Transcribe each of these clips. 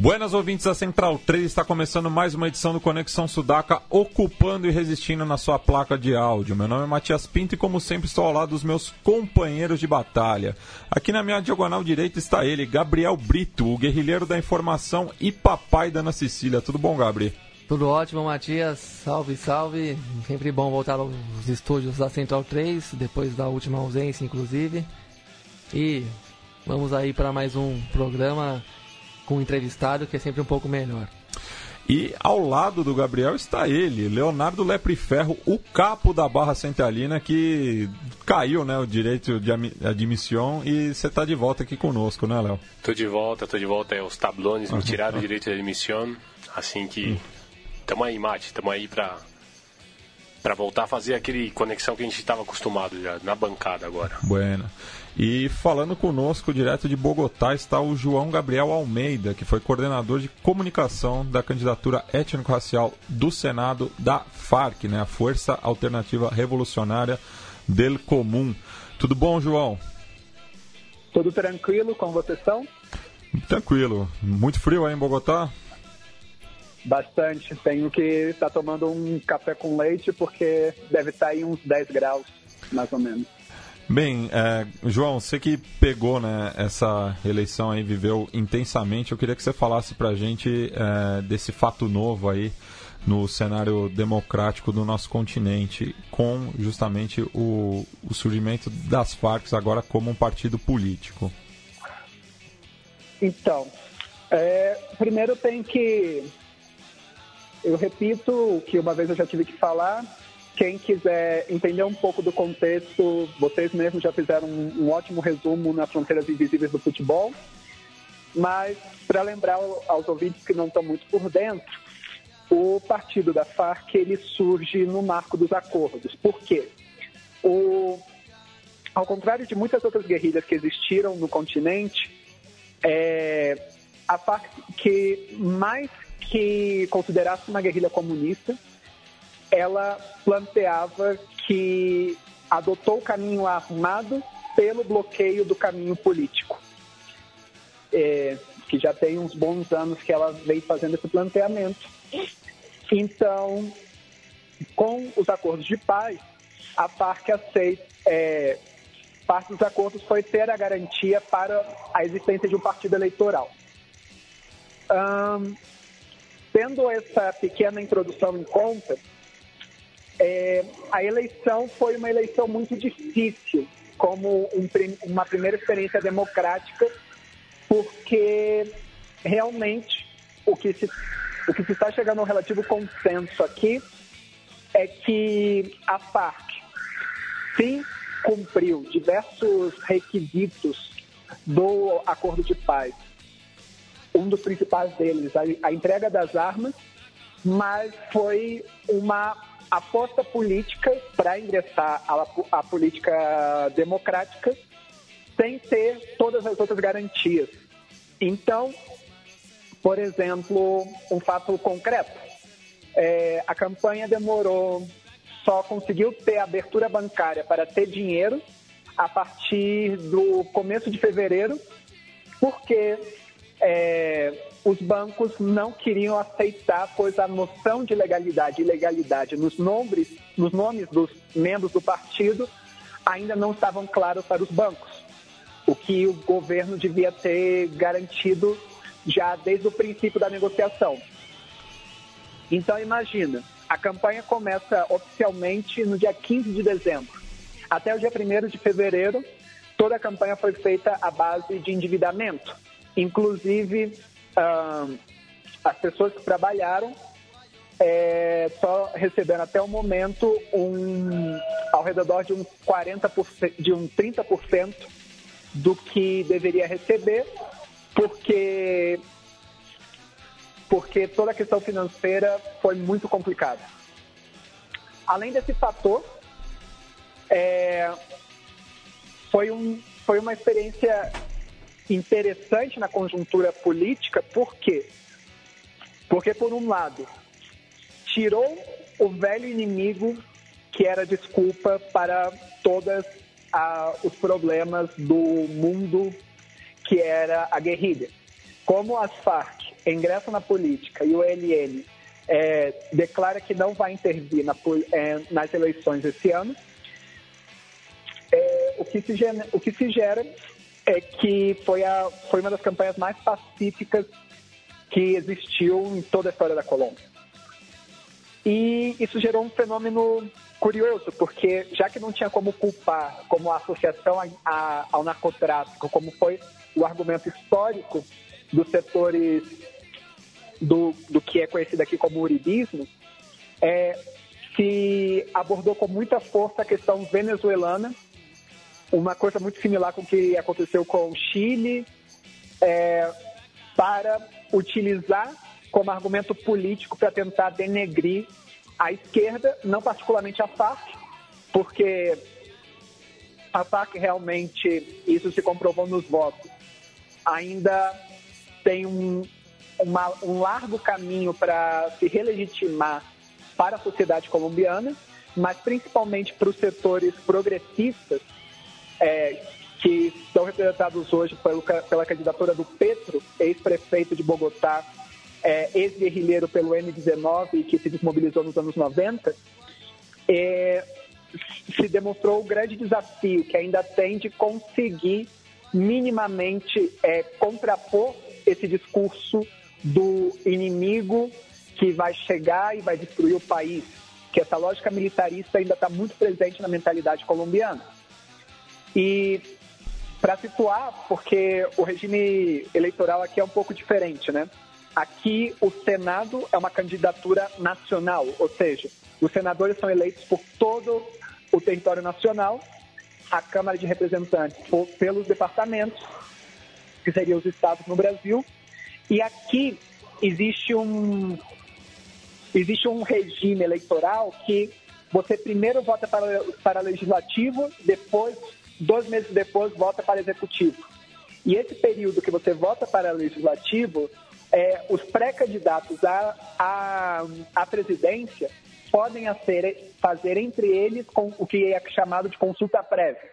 Buenas ouvintes da Central 3, está começando mais uma edição do Conexão Sudaca, ocupando e resistindo na sua placa de áudio. Meu nome é Matias Pinto e, como sempre, estou ao lado dos meus companheiros de batalha. Aqui na minha diagonal direita está ele, Gabriel Brito, o guerrilheiro da informação e papai da Ana Cecília. Tudo bom, Gabriel? Tudo ótimo, Matias. Salve, salve. Sempre bom voltar aos estúdios da Central 3, depois da última ausência, inclusive. E vamos aí para mais um programa com um entrevistado, que é sempre um pouco melhor. E ao lado do Gabriel está ele, Leonardo Lepreferro, o capo da Barra Centralina, que caiu né, o direito de admissão e você está de volta aqui conosco, né, Léo? Tô de volta, tô de volta. É, os tablones me tiraram o direito de admissão, assim que estamos aí, Mate, estamos aí para para voltar a fazer aquele conexão que a gente estava acostumado já na bancada agora. Bueno. E falando conosco direto de Bogotá está o João Gabriel Almeida, que foi coordenador de comunicação da candidatura étnico-racial do Senado da FARC, né, a Força Alternativa Revolucionária del Comum. Tudo bom, João? Tudo tranquilo, como vocês estão? Tranquilo. Muito frio aí em Bogotá? Bastante. Tenho que estar tá tomando um café com leite porque deve estar tá em uns 10 graus, mais ou menos. Bem, é, João, você que pegou né, essa eleição aí, viveu intensamente, eu queria que você falasse para a gente é, desse fato novo aí no cenário democrático do nosso continente, com justamente o, o surgimento das Farc agora como um partido político. Então, é, primeiro tem que. Eu repito o que uma vez eu já tive que falar, quem quiser entender um pouco do contexto, vocês mesmos já fizeram um, um ótimo resumo nas fronteiras invisíveis do futebol. Mas, para lembrar aos ouvintes que não estão muito por dentro, o partido da FARC ele surge no marco dos acordos. Por quê? O, ao contrário de muitas outras guerrilhas que existiram no continente, é, a FARC, que mais que considerasse uma guerrilha comunista, ela planteava que adotou o caminho armado pelo bloqueio do caminho político. É, que já tem uns bons anos que ela vem fazendo esse planteamento. Então, com os acordos de paz, a FARC aceita. É, parte dos acordos foi ter a garantia para a existência de um partido eleitoral. tendo essa pequena introdução em conta, é, a eleição foi uma eleição muito difícil, como um, uma primeira experiência democrática, porque realmente o que se, o que se está chegando ao relativo consenso aqui é que a FARC sim cumpriu diversos requisitos do acordo de paz. Um dos principais deles, a, a entrega das armas, mas foi uma aposta política para ingressar à, política democrática sem ter todas as outras garantias. Então, por exemplo, um fato concreto. É, a campanha demorou, só conseguiu ter abertura bancária para ter dinheiro a partir do começo de fevereiro, porque é, os bancos não queriam aceitar, pois a noção de legalidade e ilegalidade nos nomes, nos nomes dos membros do partido ainda não estavam claros para os bancos, o que o governo devia ter garantido já desde o princípio da negociação. Então imagina, a campanha começa oficialmente no dia 15 de dezembro. Até o dia 1 de fevereiro, toda a campanha foi feita à base de endividamento. Inclusive, as pessoas que trabalharam é, só receberam até o momento um, ao redor de um 40%, de um 30% do que deveria receber, porque porque toda a questão financeira foi muito complicada. Além desse fator, é, foi, um, foi uma experiência interessante na conjuntura política, por quê? Porque, por um lado, tirou o velho inimigo que era desculpa para todos os problemas do mundo, que era a guerrilha. Como as Farc ingressam na política e o ELN é, declara que não vai intervir na, é, nas eleições esse ano, é, o, que se o que se gera é que foi, a, foi uma das campanhas mais pacíficas que existiu em toda a história da Colômbia. E isso gerou um fenômeno curioso, porque já que não tinha como culpar como a associação a, a, ao narcotráfico, como foi o argumento histórico dos setores do, do que é conhecido aqui como uribismo, é, se abordou com muita força a questão venezuelana, uma coisa muito similar com o que aconteceu com o Chile, é, para utilizar como argumento político para tentar denegrir a esquerda, não particularmente a FARC, porque a FARC realmente, isso se comprovou nos votos, ainda tem um, uma, um largo caminho para se relegitimar para a sociedade colombiana, mas principalmente para os setores progressistas, é, que estão representados hoje pelo, pela candidatura do Petro, ex-prefeito de Bogotá, é, ex-guerrilheiro pelo M19 que se desmobilizou nos anos 90, é, se demonstrou o grande desafio que ainda tem de conseguir minimamente é, contrapor esse discurso do inimigo que vai chegar e vai destruir o país, que essa lógica militarista ainda está muito presente na mentalidade colombiana. E para situar, porque o regime eleitoral aqui é um pouco diferente, né? Aqui o Senado é uma candidatura nacional, ou seja, os senadores são eleitos por todo o território nacional, a Câmara de Representantes por, pelos departamentos, que seriam os estados no Brasil, e aqui existe um, existe um regime eleitoral que você primeiro vota para, para legislativo, depois, dois meses depois, vota para executivo. E esse período que você vota para legislativo, é, os pré-candidatos à, à, à presidência podem fazer, entre eles com o que é chamado de consulta prévia.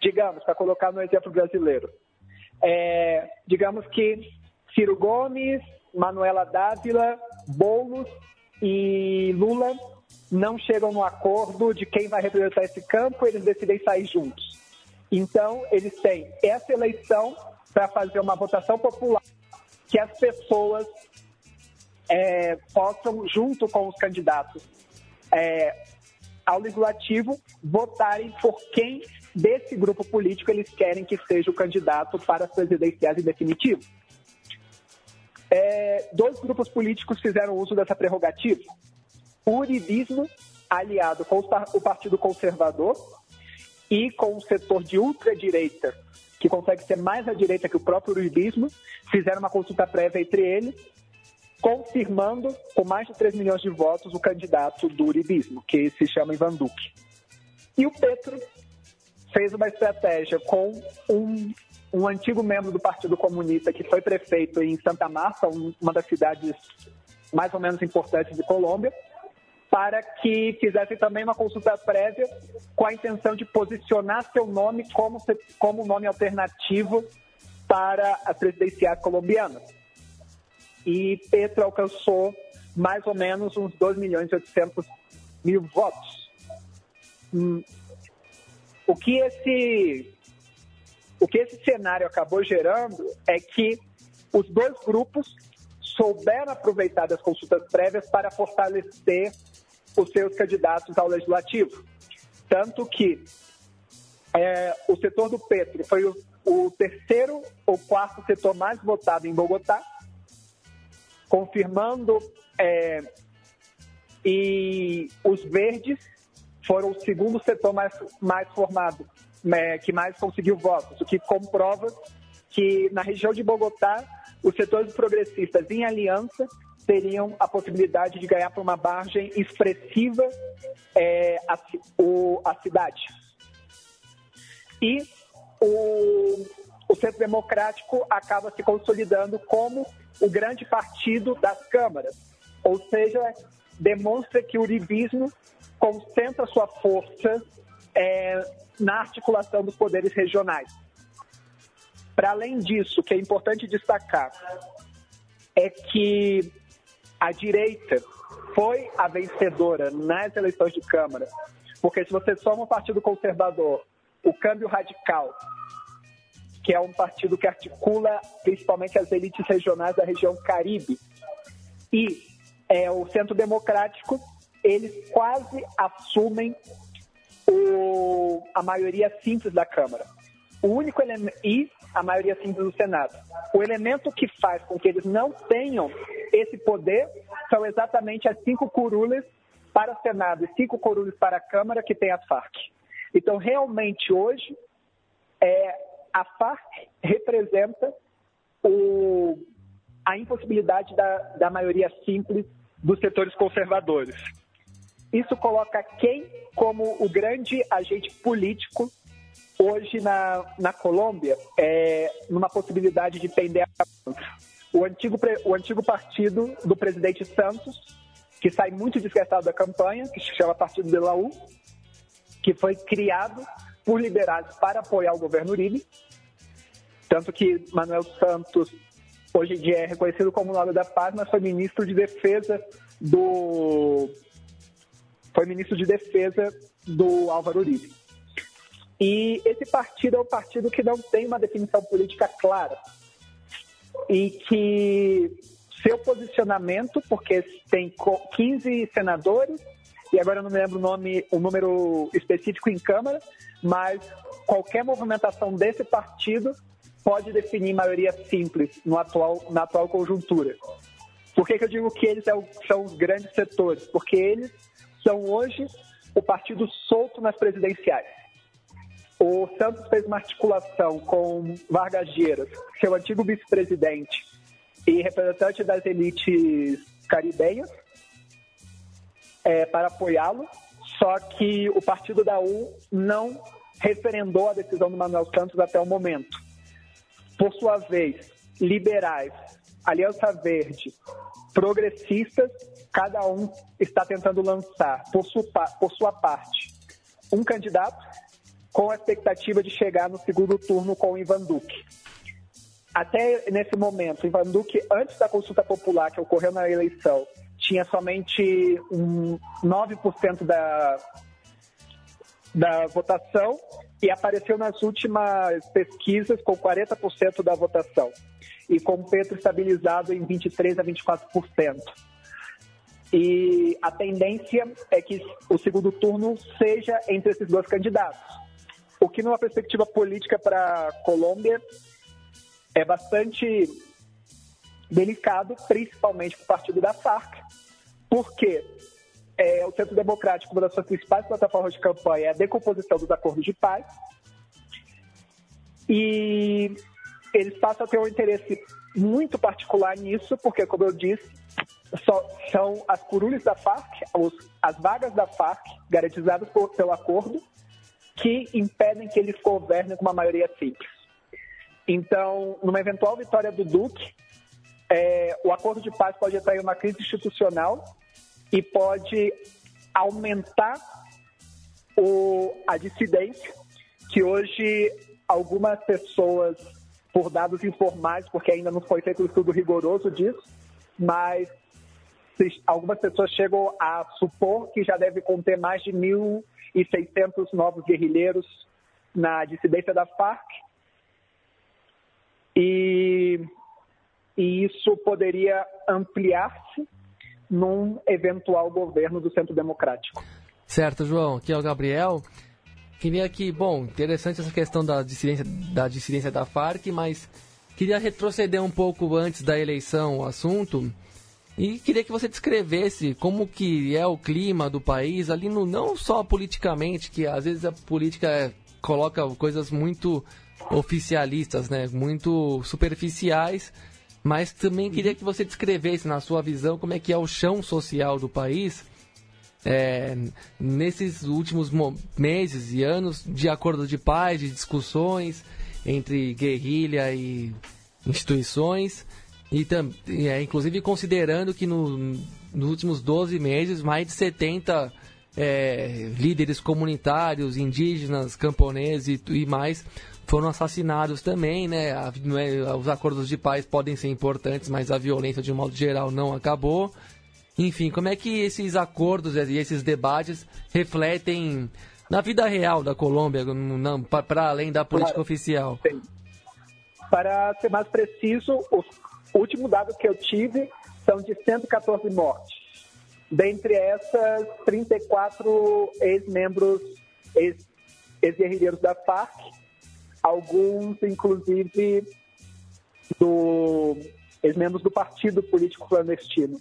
Digamos, para colocar no exemplo brasileiro, é, digamos que Ciro Gomes, Manuela Dávila, Boulos e Lula não chegam no acordo de quem vai representar esse campo, eles decidem sair juntos. Então, eles têm essa eleição para fazer uma votação popular que as pessoas é, possam, junto com os candidatos é, ao legislativo, votarem por quem desse grupo político eles querem que seja o candidato para as presidenciais em definitivo é, dois grupos políticos fizeram uso dessa prerrogativa. O uribismo, aliado com o Partido Conservador e com o setor de ultradireita, que consegue ser mais à direita que o próprio uribismo, fizeram uma consulta prévia entre eles, confirmando, com mais de 3 milhões de votos, o candidato do uribismo, que se chama Ivan Duque. E o Petro fez uma estratégia com um um antigo membro do Partido Comunista que foi prefeito em Santa Marta, uma das cidades mais ou menos importantes de Colômbia, para que fizesse também uma consulta prévia com a intenção de posicionar seu nome como, como nome alternativo para a presidenciais colombiana. E Petro alcançou mais ou menos uns 2 milhões e 800 mil votos. Hum. O que esse o que esse cenário acabou gerando é que os dois grupos souberam aproveitar das consultas prévias para fortalecer os seus candidatos ao legislativo. Tanto que é, o setor do Petro foi o, o terceiro ou quarto setor mais votado em Bogotá, confirmando é, e os verdes foram o segundo setor mais, mais formado é, que mais conseguiu votos, o que comprova que na região de Bogotá, os setores progressistas em aliança teriam a possibilidade de ganhar por uma margem expressiva é, a, o, a cidade. E o, o Centro Democrático acaba se consolidando como o grande partido das câmaras, ou seja, demonstra que o urivismo concentra sua força é, na articulação dos poderes regionais. Para além disso, o que é importante destacar é que a direita foi a vencedora nas eleições de Câmara, porque se você soma o Partido Conservador, o Câmbio Radical, que é um partido que articula principalmente as elites regionais da região Caribe, e é, o Centro Democrático, eles quase assumem o, a maioria simples da Câmara. O único elemento e a maioria simples do Senado. O elemento que faz com que eles não tenham esse poder são exatamente as cinco curules para o Senado e cinco curules para a Câmara que tem as Farc. Então, realmente, hoje, é, a Farc representa o, a impossibilidade da, da maioria simples dos setores conservadores. Isso coloca quem como o grande agente político hoje na, na Colômbia, é, numa possibilidade de pender a o antigo, o antigo partido do presidente Santos, que sai muito desgastado da campanha, que se chama Partido de Laú, que foi criado por liberais para apoiar o governo Uribe, tanto que Manuel Santos hoje em dia é reconhecido como nome da paz, mas foi ministro de defesa do foi ministro de defesa do Álvaro Uribe. E esse partido é um partido que não tem uma definição política clara e que seu posicionamento, porque tem 15 senadores, e agora eu não me lembro o nome, o número específico em Câmara, mas qualquer movimentação desse partido pode definir maioria simples no atual, na atual conjuntura. Por que, que eu digo que eles é são os grandes setores? Porque eles são hoje o partido solto nas presidenciais. O Santos fez uma articulação com Vargas Lleras, seu antigo vice-presidente e representante das elites caribenhas, é, para apoiá-lo, só que o partido da U não referendou a decisão do Manuel Santos até o momento. Por sua vez, liberais, Aliança Verde, progressistas, cada um está tentando lançar, por sua, por sua parte, um candidato com a expectativa de chegar no segundo turno com o Ivan Duque. Até nesse momento, Ivan Duque, antes da consulta popular que ocorreu na eleição, tinha somente um 9% da, da votação e apareceu nas últimas pesquisas com 40% da votação e com o Petro estabilizado em 23% a 24%. E a tendência é que o segundo turno seja entre esses dois candidatos. O que, numa perspectiva política para a Colômbia, é bastante delicado, principalmente para o partido da FARC, porque é, o Centro Democrático, uma das suas principais plataformas de campanha é a decomposição dos acordos de paz, e eles passam a ter um interesse muito particular nisso, porque, como eu disse, só, são as curules da FARC, os, as vagas da FARC, garantizadas por, pelo acordo, que impedem que eles governem com uma maioria simples. Então, numa eventual vitória do Duque, é, o acordo de paz pode em uma crise institucional e pode aumentar o, a dissidência, que hoje algumas pessoas, por dados informais, porque ainda não foi feito um estudo rigoroso disso, mas algumas pessoas chegam a supor que já deve conter mais de 1.600 novos guerrilheiros na dissidência da FARC. E, e isso poderia ampliar-se num eventual governo do Centro Democrático. Certo, João. Aqui é o Gabriel. Queria que, bom, interessante essa questão da dissidência da, dissidência da Farc, mas queria retroceder um pouco antes da eleição o assunto e queria que você descrevesse como que é o clima do país ali no não só politicamente, que às vezes a política coloca coisas muito oficialistas, né, muito superficiais, Mas também queria que você descrevesse, na sua visão, como é que é o chão social do país é, nesses últimos meses e anos de acordo de paz, de discussões entre guerrilha e instituições, e é, inclusive considerando que no, nos últimos 12 meses mais de 70 é, líderes comunitários, indígenas, camponeses e, e mais foram assassinados também, né? A, é, os acordos de paz podem ser importantes, mas a violência de um modo geral não acabou. Enfim, como é que esses acordos e esses debates refletem na vida real da Colômbia, para além da política claro, oficial? Sim. Para ser mais preciso, os últimos dados que eu tive são de 114 mortes. Dentre essas, 34 ex-membros, ex-guerrilheiros da FARC, alguns, inclusive, do ex-membros do partido político clandestino.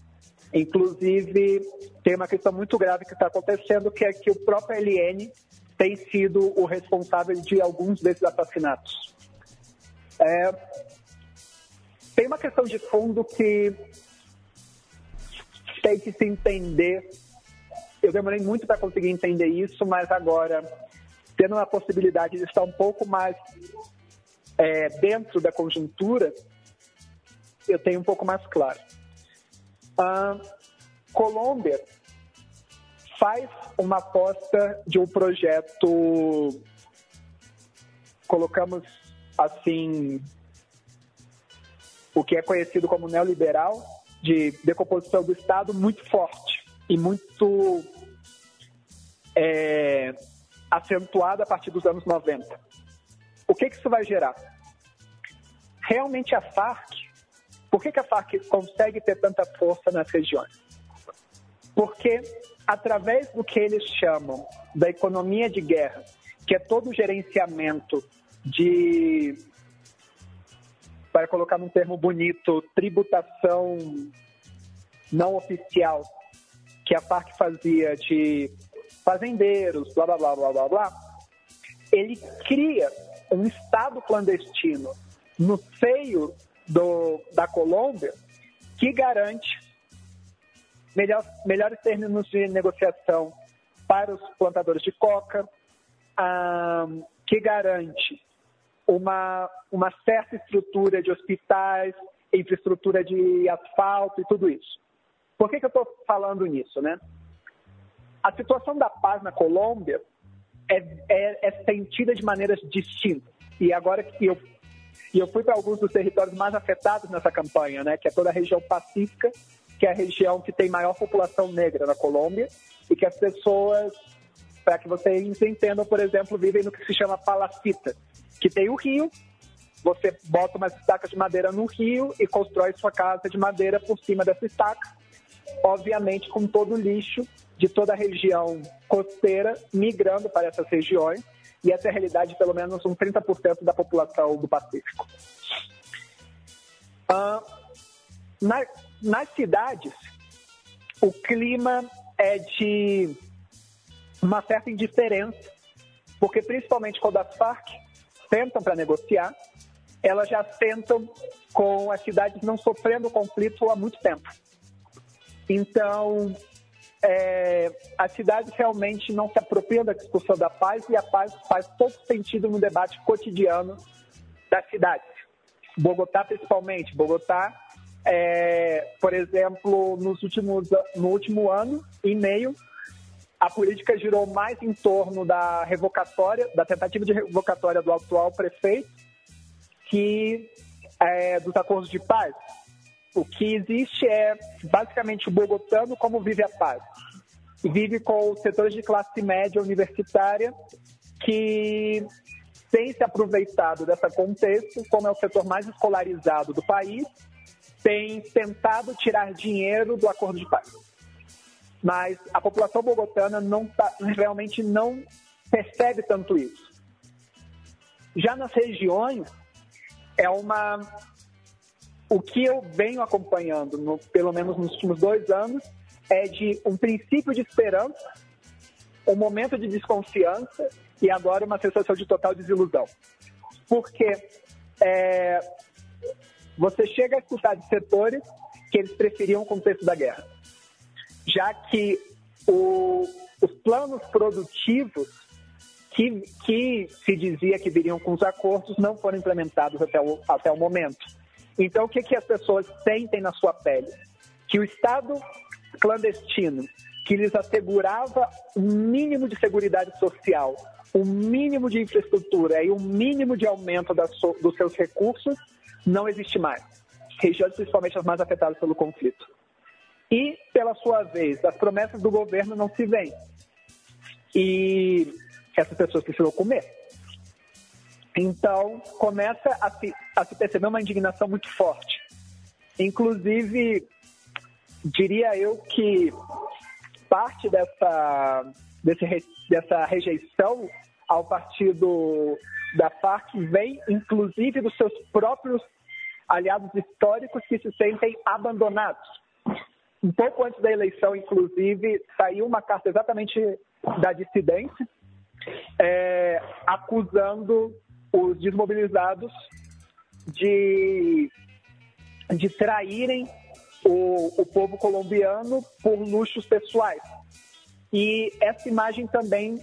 Inclusive, tem uma questão muito grave que está acontecendo, que é que o próprio LN tem sido o responsável de alguns desses assassinatos. É, tem uma questão de fundo que tem que se entender. Eu demorei muito para conseguir entender isso, mas agora, tendo a possibilidade de estar um pouco mais é, dentro da conjuntura, eu tenho um pouco mais claro. A Colômbia faz uma aposta de um projeto, colocamos assim, o que é conhecido como neoliberal, de decomposição do Estado muito forte e muito é, acentuada a partir dos anos 90. O que, que isso vai gerar? Realmente a Farc por que, que a FARC consegue ter tanta força nas regiões? Porque, através do que eles chamam da economia de guerra, que é todo o gerenciamento de, para colocar num termo bonito, tributação não oficial, que a FARC fazia de fazendeiros, blá blá blá blá blá blá, ele cria um Estado clandestino no seio do, da Colômbia que garante melhor, melhores termos de negociação para os plantadores de coca, ah, que garante uma, uma certa estrutura de hospitais, infraestrutura de asfalto e tudo isso. Por que, que eu estou falando nisso, né? A situação da paz na Colômbia é, é, é sentida de maneiras distintas. E agora que eu eu fui para alguns dos territórios mais afetados nessa campanha, né, que é toda a região pacífica, que é a região que tem maior população negra na Colômbia, e que as pessoas, para que vocês entendam, por exemplo, vivem no que se chama palacita, que tem o rio, você bota umas estacas de madeira no rio e constrói sua casa de madeira por cima dessa estaca, obviamente com todo o lixo de toda a região costeira migrando para essas regiões, e essa é a realidade de pelo menos um 30% da população do Pacífico. Uh, na, nas cidades, o clima é de uma certa indiferença, porque principalmente quando as Farc sentam para negociar, elas já sentam com as cidades não sofrendo conflito há muito tempo. Então, é, as cidades realmente não se apropriam da discussão da paz e a paz faz pouco sentido no debate cotidiano das cidades. Bogotá, principalmente. Bogotá, é, por exemplo, nos últimos, no último ano e meio, a política girou mais em torno da revocatória, da tentativa de revocatória do atual prefeito, que é, dos acordos de paz. O que existe é basicamente o bogotano como vive a paz. Vive com setores de classe média universitária que tem se aproveitado dessa contexto, como é o setor mais escolarizado do país, tem tentado tirar dinheiro do acordo de paz. Mas a população bogotana não tá, realmente não percebe tanto isso. Já nas regiões, é uma o que eu venho acompanhando, no, pelo menos nos últimos dois anos, é de um princípio de esperança, um momento de desconfiança e agora uma sensação de total desilusão. Porque é, você chega a escutar de setores que eles preferiam o contexto da guerra, já que o, os planos produtivos que, que se dizia que viriam com os acordos não foram implementados até o, até o momento. Então, o que, que as pessoas sentem na sua pele? Que o Estado clandestino, que lhes assegurava um mínimo de segurança social, um mínimo de infraestrutura e um mínimo de aumento so, dos seus recursos, não existe mais. Regiões principalmente as mais afetadas pelo conflito. E, pela sua vez, as promessas do governo não se veem. E essas pessoas precisam comer. Então, começa a se, a se perceber uma indignação muito forte. Inclusive, diria eu que parte dessa, desse, dessa rejeição ao partido da Farc vem, inclusive, dos seus próprios aliados históricos que se sentem abandonados. Um pouco antes da eleição, inclusive, saiu uma carta exatamente da dissidência, é, acusando os desmobilizados de, de traírem o, o povo colombiano por luxos pessoais. E essa imagem também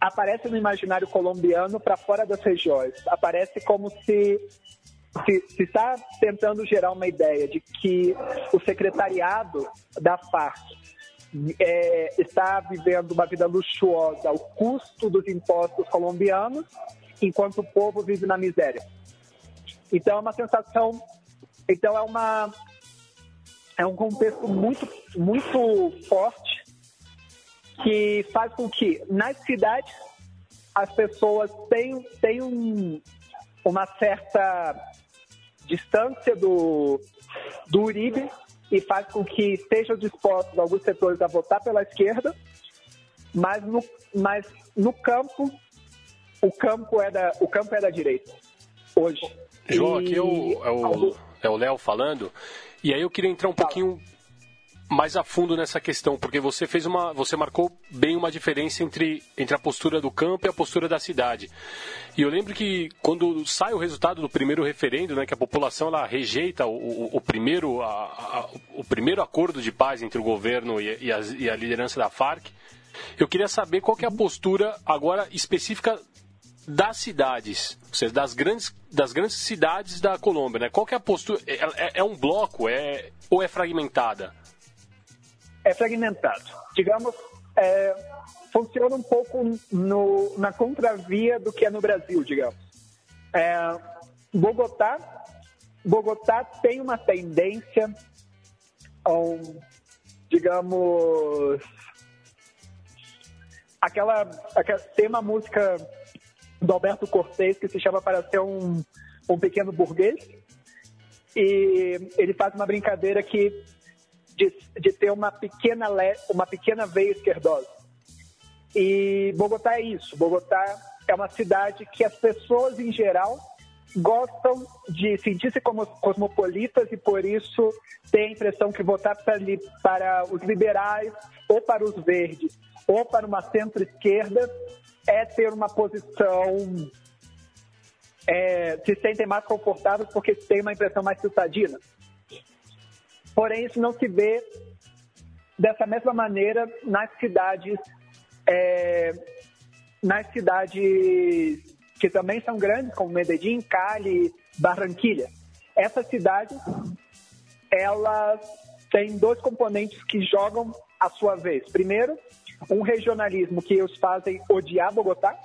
aparece no imaginário colombiano para fora das regiões. Aparece como se se está tentando gerar uma ideia de que o secretariado da FARC é, está vivendo uma vida luxuosa ao custo dos impostos colombianos, enquanto o povo vive na miséria. Então é uma sensação, então é uma é um contexto muito muito forte que faz com que nas cidades as pessoas tenham, tenham uma certa distância do, do Uribe e faz com que estejam dispostos alguns setores a votar pela esquerda, mas no, mas no campo, o campo é da, o campo é da direita, hoje. João, aqui é o, é o, é o Léo falando, e aí eu queria entrar um pouquinho mais a fundo nessa questão, porque você fez uma, você marcou bem uma diferença entre, entre a postura do campo e a postura da cidade. E eu lembro que quando sai o resultado do primeiro referendo, né, que a população ela rejeita o, o, o primeiro, a, a, o primeiro acordo de paz entre o governo e, e, a, e a liderança da FARC, eu queria saber qual que é a postura agora específica das cidades, ou seja, das grandes, das grandes cidades da Colômbia, né? Qual que é a postura? É, é, é um bloco, é ou é fragmentada? É fragmentado. Digamos, é, funciona um pouco no, na contravia do que é no Brasil, digamos. É, Bogotá, Bogotá tem uma tendência ao, digamos, aquela, aquela tem uma música do Alberto Cortez que se chama para ser um, um pequeno burguês e ele faz uma brincadeira que de, de ter uma pequena, uma pequena veia esquerdosa. E Bogotá é isso. Bogotá é uma cidade que as pessoas, em geral, gostam de sentir-se como cosmopolitas e, por isso, têm a impressão que votar para, para os liberais ou para os verdes ou para uma centro-esquerda é ter uma posição. É, se sentem mais confortáveis porque têm uma impressão mais citadina. Porém, isso não se vê dessa mesma maneira nas cidades, é, nas cidades que também são grandes, como Medellín, Cali, Barranquilha. Essas cidades, elas têm dois componentes que jogam a sua vez. Primeiro, um regionalismo que os fazem odiar Bogotá.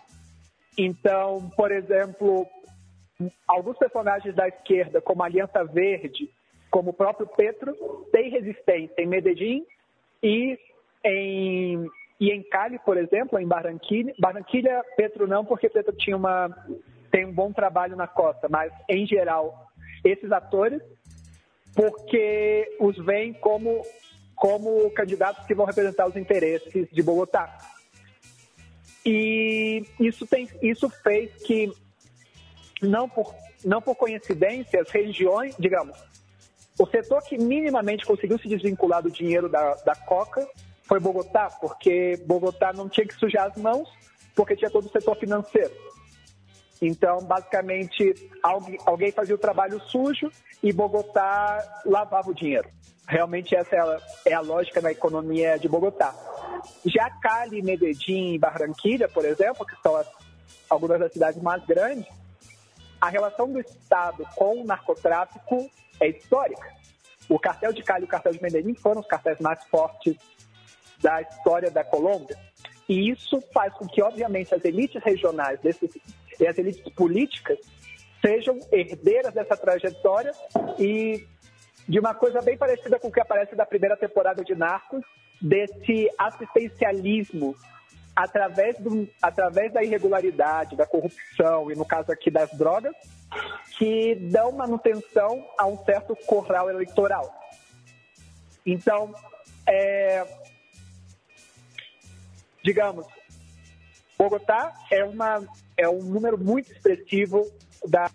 Então, por exemplo, alguns personagens da esquerda, como Aliança Verde, como o próprio Petro, tem resistência em Medellín e em, e em Cali, por exemplo, em Barranquilha. Barranquilha, Petro não, porque Petro tinha uma, tem um bom trabalho na costa, mas em geral, esses atores, porque os veem como, como candidatos que vão representar os interesses de Bogotá. E isso, tem, isso fez que, não por, não por coincidência, as regiões, digamos, o setor que minimamente conseguiu se desvincular do dinheiro da, da Coca foi Bogotá, porque Bogotá não tinha que sujar as mãos, porque tinha todo o setor financeiro. Então, basicamente, alguém fazia o trabalho sujo e Bogotá lavava o dinheiro. Realmente essa é a, é a lógica da economia de Bogotá. Já Cali, Medellín e Barranquilla, por exemplo, que são as, algumas das cidades mais grandes, a relação do Estado com o narcotráfico é histórica. O cartel de Cali e o cartel de Medellín foram os cartéis mais fortes da história da Colômbia. E isso faz com que, obviamente, as elites regionais desses, e as elites políticas sejam herdeiras dessa trajetória e de uma coisa bem parecida com o que aparece da primeira temporada de Narcos, desse assistencialismo através, do, através da irregularidade, da corrupção e, no caso aqui, das drogas, que dão manutenção a um certo corral eleitoral. Então, é, digamos, Bogotá é, uma, é um número muito expressivo da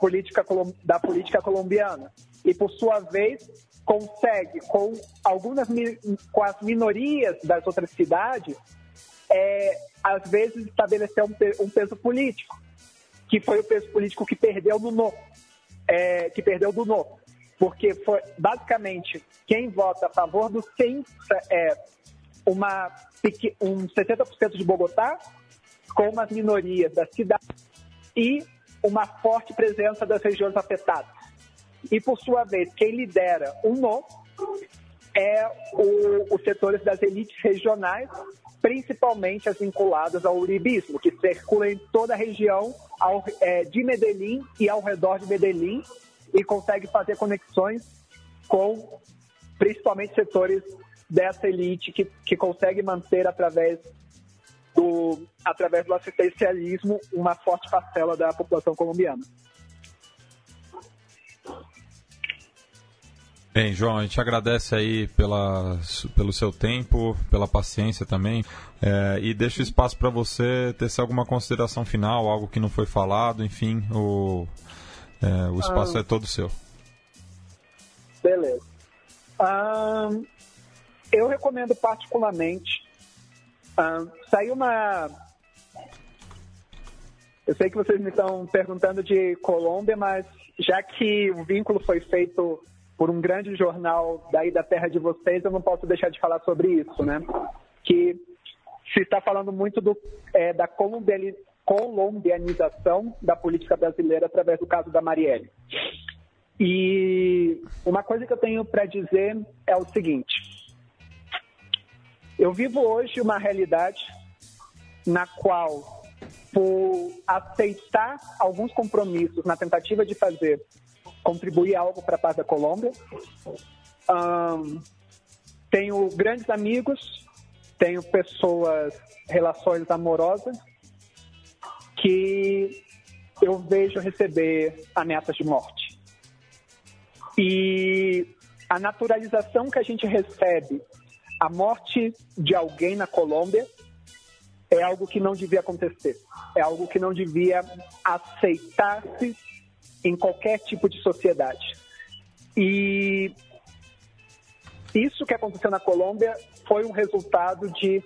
política, da política colombiana. E, por sua vez, consegue, com algumas com as minorias das outras cidades, é, às vezes estabelecer um, um, peso político, que foi o peso político que perdeu no no, é, que perdeu do no, porque foi basicamente quem vota a favor do sim é uma um 60% de Bogotá com umas minorias da cidade e uma forte presença das regiões afetadas. E, por sua vez, quem lidera o NO é os setores das elites regionais, principalmente as vinculadas ao uribismo, que circulam em toda a região ao, é, de Medellín e ao redor de Medellín e consegue fazer conexões com principalmente setores dessa elite que, que consegue manter através do, através do assistencialismo, uma forte parcela da população colombiana. Bem, João, a gente agradece aí pela, pelo seu tempo, pela paciência também, é, e deixa o espaço para você ter alguma consideração final, algo que não foi falado, enfim, o, é, o espaço ah, é todo seu. Beleza. Ah, eu recomendo particularmente ah, saiu uma. Eu sei que vocês me estão perguntando de Colômbia, mas já que o vínculo foi feito por um grande jornal daí da terra de vocês, eu não posso deixar de falar sobre isso, né? Que se está falando muito do, é, da colombianização da política brasileira através do caso da Marielle. E uma coisa que eu tenho para dizer é o seguinte: eu vivo hoje uma realidade na qual, por aceitar alguns compromissos na tentativa de fazer contribuir algo para a paz da Colômbia, um, tenho grandes amigos, tenho pessoas, relações amorosas que eu vejo receber ameaças de morte. E a naturalização que a gente recebe a morte de alguém na Colômbia é algo que não devia acontecer. É algo que não devia aceitar-se em qualquer tipo de sociedade. E isso que aconteceu na Colômbia foi um resultado de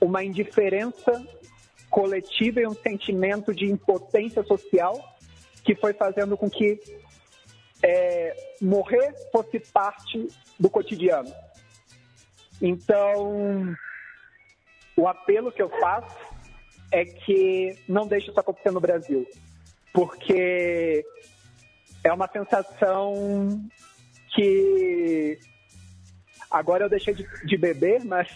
uma indiferença coletiva e um sentimento de impotência social que foi fazendo com que é, morrer fosse parte do cotidiano. Então, o apelo que eu faço é que não deixe isso acontecer no Brasil, porque é uma sensação que agora eu deixei de, de beber, mas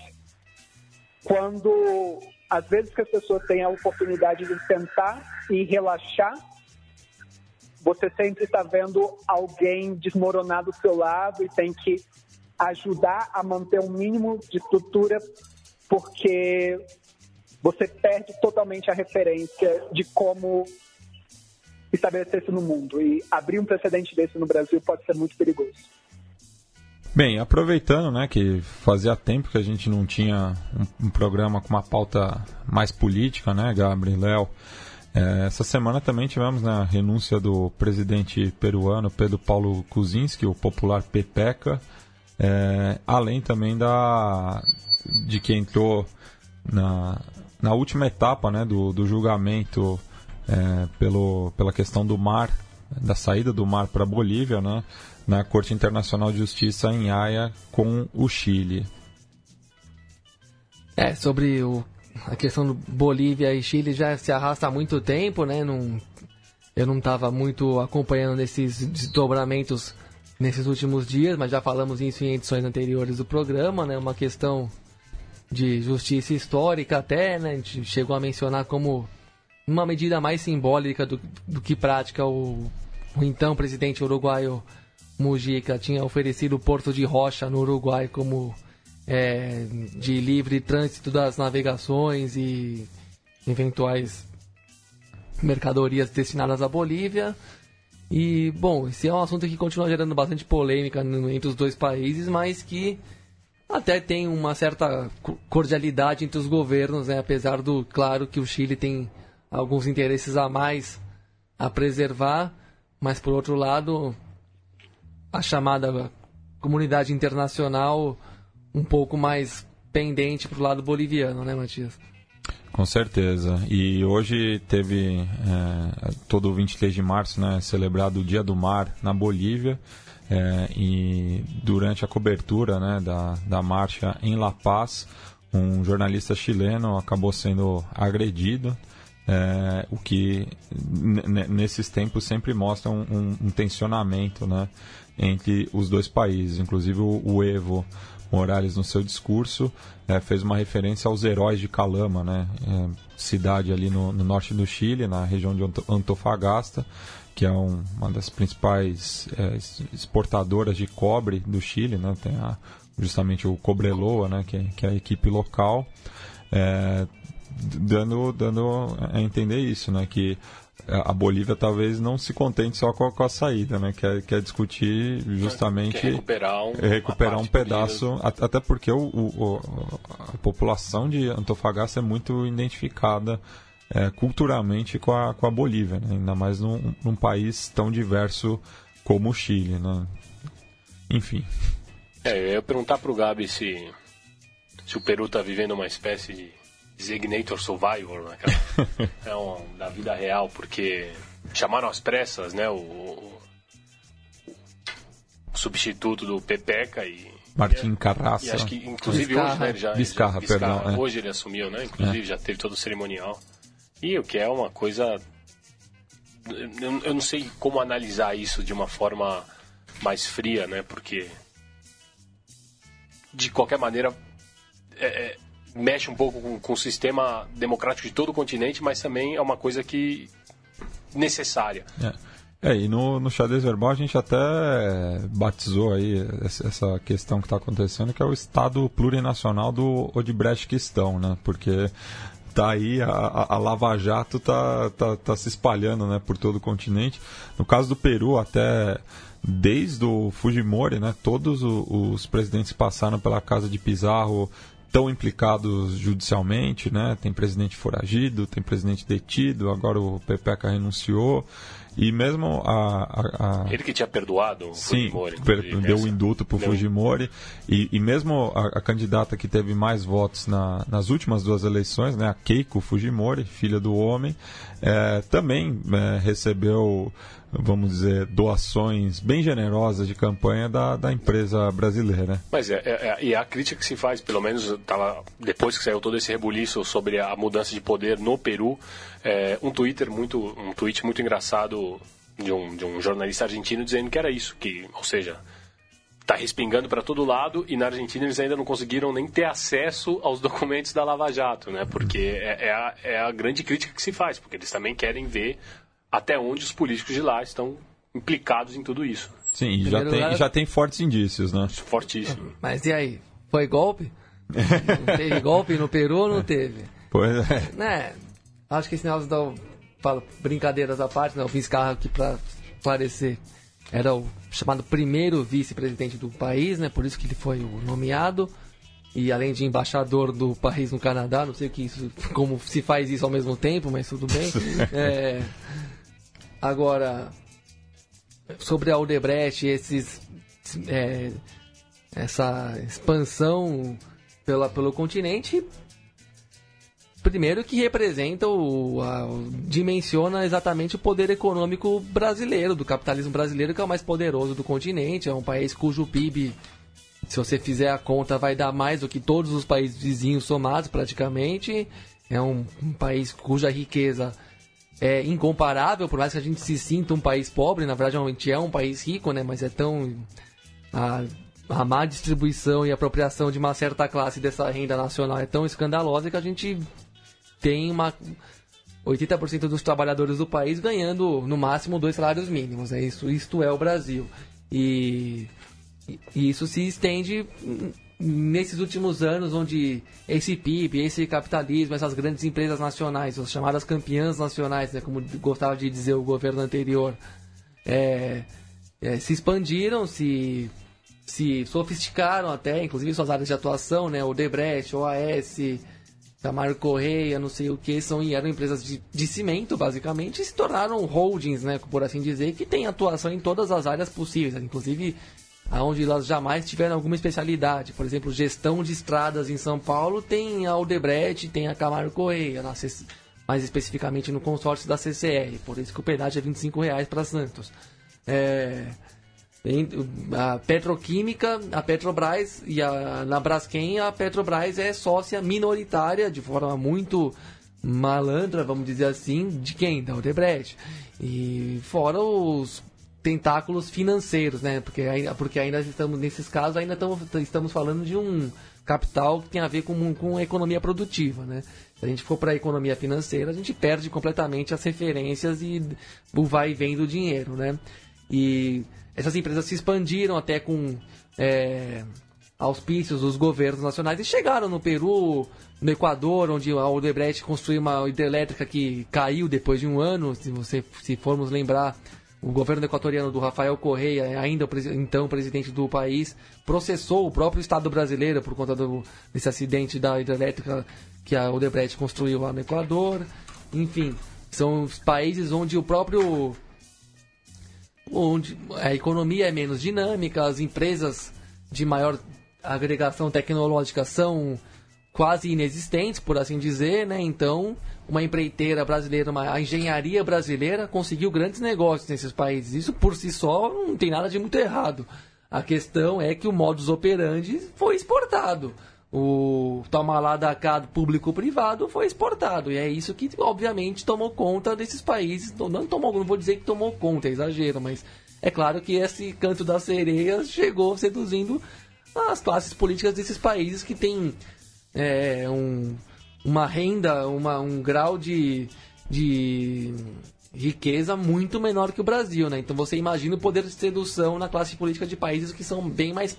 quando às vezes que as pessoas têm a oportunidade de sentar e relaxar, você sempre está vendo alguém desmoronar do seu lado e tem que ajudar a manter um mínimo de estrutura, porque você perde totalmente a referência de como estabelecer isso no mundo. E abrir um precedente desse no Brasil pode ser muito perigoso. Bem, aproveitando né, que fazia tempo que a gente não tinha um, um programa com uma pauta mais política, né, Gabriel Léo? É, essa semana também tivemos né, a renúncia do presidente peruano Pedro Paulo Kuczynski, o popular Pepeca, é, além também da de que entrou na, na última etapa né, do, do julgamento é, pelo, pela questão do mar, da saída do mar para a Bolívia, né, na Corte Internacional de Justiça em Haia com o Chile. É, sobre o, a questão do Bolívia e Chile já se arrasta há muito tempo, né? Eu não estava muito acompanhando esses desdobramentos nesses últimos dias, mas já falamos isso em edições anteriores do programa, né? Uma questão de justiça histórica até, né? A gente chegou a mencionar como uma medida mais simbólica do, do que prática o, o então presidente uruguaio Mujica tinha oferecido o Porto de Rocha no Uruguai como é, de livre trânsito das navegações e eventuais mercadorias destinadas à Bolívia. E, bom, esse é um assunto que continua gerando bastante polêmica entre os dois países, mas que até tem uma certa cordialidade entre os governos, né? apesar do, claro, que o Chile tem alguns interesses a mais a preservar, mas por outro lado, a chamada comunidade internacional um pouco mais pendente para o lado boliviano, né, Matias? Com certeza. E hoje teve é, todo o 23 de março, né, celebrado o Dia do Mar na Bolívia. É, e durante a cobertura né, da, da marcha em La Paz, um jornalista chileno acabou sendo agredido, é, o que nesses tempos sempre mostra um, um, um, tensionamento né, entre os dois países. Inclusive o, o Evo Morales, no seu discurso, é, fez uma referência aos heróis de Calama, né? É, cidade ali no, no, norte do Chile, na região de Antofagasta, que é um, uma das principais é, exportadoras de cobre do Chile, né? Tem a, justamente o Cobreloa, né? Que, que é a equipe local, é, dando, dando a entender isso, né? Que a Bolívia talvez não se contente só com a, com a saída, né? Quer, quer discutir justamente quer recuperar um, recuperar um pedaço, até porque o, o, a população de Antofagasta é muito identificada é, culturalmente com a, com a Bolívia, né? ainda mais num, num país tão diverso como o Chile, né? Enfim. É, eu ia perguntar pro Gabi se, se o Peru está vivendo uma espécie de Designator Survivor, né, é um, da vida real, porque chamaram às pressas, né, o, o, substituto do Pepeca e Martim Carraça. E acho que, inclusive, Vizcarra. hoje, né, ele já. Vizcarra, perdão. É. Hoje ele assumiu, né? Inclusive, é. já teve todo o cerimonial. E o que é uma coisa. Eu, eu, não sei como analisar isso de uma forma mais fria, né? Porque. De qualquer maneira. É, é, mexe um pouco com, com o sistema democrático de todo o continente, mas também é uma coisa que necessária. É. É, e no, no xadrez verbal a gente até batizou aí essa questão que está acontecendo, que é o Estado plurinacional do Odebrechtquistão, né? Porque tá aí, a, a Lava Jato tá, tá, tá se espalhando né, por todo o continente. No caso do Peru, até desde o Fujimori, né, todos os presidentes passaram pela casa de Pizarro estão implicados judicialmente, né? Tem presidente foragido, tem presidente detido, agora o Pepeca renunciou. E mesmo a, a, a... Ele que tinha perdoado o Sim, Fujimori. Per, deu o indulto para o Fujimori. E, e mesmo a, a, candidata que teve mais votos na, nas últimas duas eleições, né, a Keiko Fujimori, filha do homem, é, também é, recebeu vamos dizer, doações bem generosas de campanha da, da empresa brasileira. Mas é, é, é, e a crítica que se faz, pelo menos tava, depois que saiu todo esse rebuliço sobre a mudança de poder no Peru, é, um Twitter muito, um tweet muito engraçado de um, de um jornalista argentino dizendo que era isso, que, ou seja, está respingando para todo lado e na Argentina eles ainda não conseguiram nem ter acesso aos documentos da Lava Jato, né? Porque é, é, a, é a grande crítica que se faz, porque eles também querem ver até onde os políticos de lá estão implicados em tudo isso. Sim, já tem, lugar... já tem fortes indícios, né? Fortíssimo. Mas e aí? Foi golpe? não teve golpe no Peru ou não teve? Pois é. Né? Acho que esse negócio da fala, brincadeiras à parte, né? Fiz carro aqui para esclarecer. Era o chamado primeiro vice-presidente do país, né? Por isso que ele foi nomeado. E além de embaixador do país no Canadá, não sei que isso, como se faz isso ao mesmo tempo, mas tudo bem. é, Agora, sobre a Odebrecht, esses, é, essa expansão pela, pelo continente, primeiro que representa o, a, dimensiona exatamente o poder econômico brasileiro, do capitalismo brasileiro, que é o mais poderoso do continente, é um país cujo PIB, se você fizer a conta, vai dar mais do que todos os países vizinhos somados praticamente. É um, um país cuja riqueza é incomparável, por mais que a gente se sinta um país pobre, na verdade a gente é um país rico, né? Mas é tão a, a má distribuição e apropriação de uma certa classe dessa renda nacional é tão escandalosa que a gente tem uma 80% dos trabalhadores do país ganhando no máximo dois salários mínimos. É isso, isto é o Brasil. E, e isso se estende nesses últimos anos, onde esse PIB, esse capitalismo, essas grandes empresas nacionais, as chamadas campeãs nacionais, né, como gostava de dizer o governo anterior, é, é, se expandiram, se se sofisticaram até, inclusive suas áreas de atuação, né? O Debrecht, o AS, Camargo Correia, não sei o que, são, eram empresas de, de cimento, basicamente, e se tornaram holdings, né? Por assim dizer, que têm atuação em todas as áreas possíveis, inclusive aonde elas jamais tiveram alguma especialidade. Por exemplo, gestão de estradas em São Paulo tem a Odebrecht, tem a Camargo Correia, na mais especificamente no consórcio da CCR, por isso que o pedágio é 25 reais para Santos. É, a Petroquímica, a Petrobras e a, na Braskem a Petrobras é sócia minoritária de forma muito malandra, vamos dizer assim, de quem? Da Odebrecht. E fora os tentáculos financeiros, né? Porque, porque ainda estamos, nesses casos, ainda estamos, estamos falando de um capital que tem a ver com, com economia produtiva, né? Se a gente for para a economia financeira, a gente perde completamente as referências e o vai e vem do dinheiro, né? E essas empresas se expandiram até com é, auspícios dos governos nacionais e chegaram no Peru, no Equador, onde a Odebrecht construiu uma hidrelétrica que caiu depois de um ano, se você se formos lembrar, o governo equatoriano do Rafael Correia, ainda então presidente do país, processou o próprio Estado brasileiro por conta do, desse acidente da hidrelétrica que a Odebrecht construiu lá no Equador. Enfim, são os países onde o próprio onde a economia é menos dinâmica, as empresas de maior agregação tecnológica são quase inexistentes, por assim dizer, né? Então, uma empreiteira brasileira, uma, a engenharia brasileira conseguiu grandes negócios nesses países. Isso por si só não tem nada de muito errado. A questão é que o modus operandi foi exportado. O toma lá da cá público-privado foi exportado. E é isso que, obviamente, tomou conta desses países. Não tomou, não vou dizer que tomou conta, é exagero, mas é claro que esse canto das sereias chegou seduzindo as classes políticas desses países que têm é, um, uma renda, uma, um grau de, de riqueza muito menor que o Brasil, né? Então você imagina o poder de sedução na classe política de países que são bem mais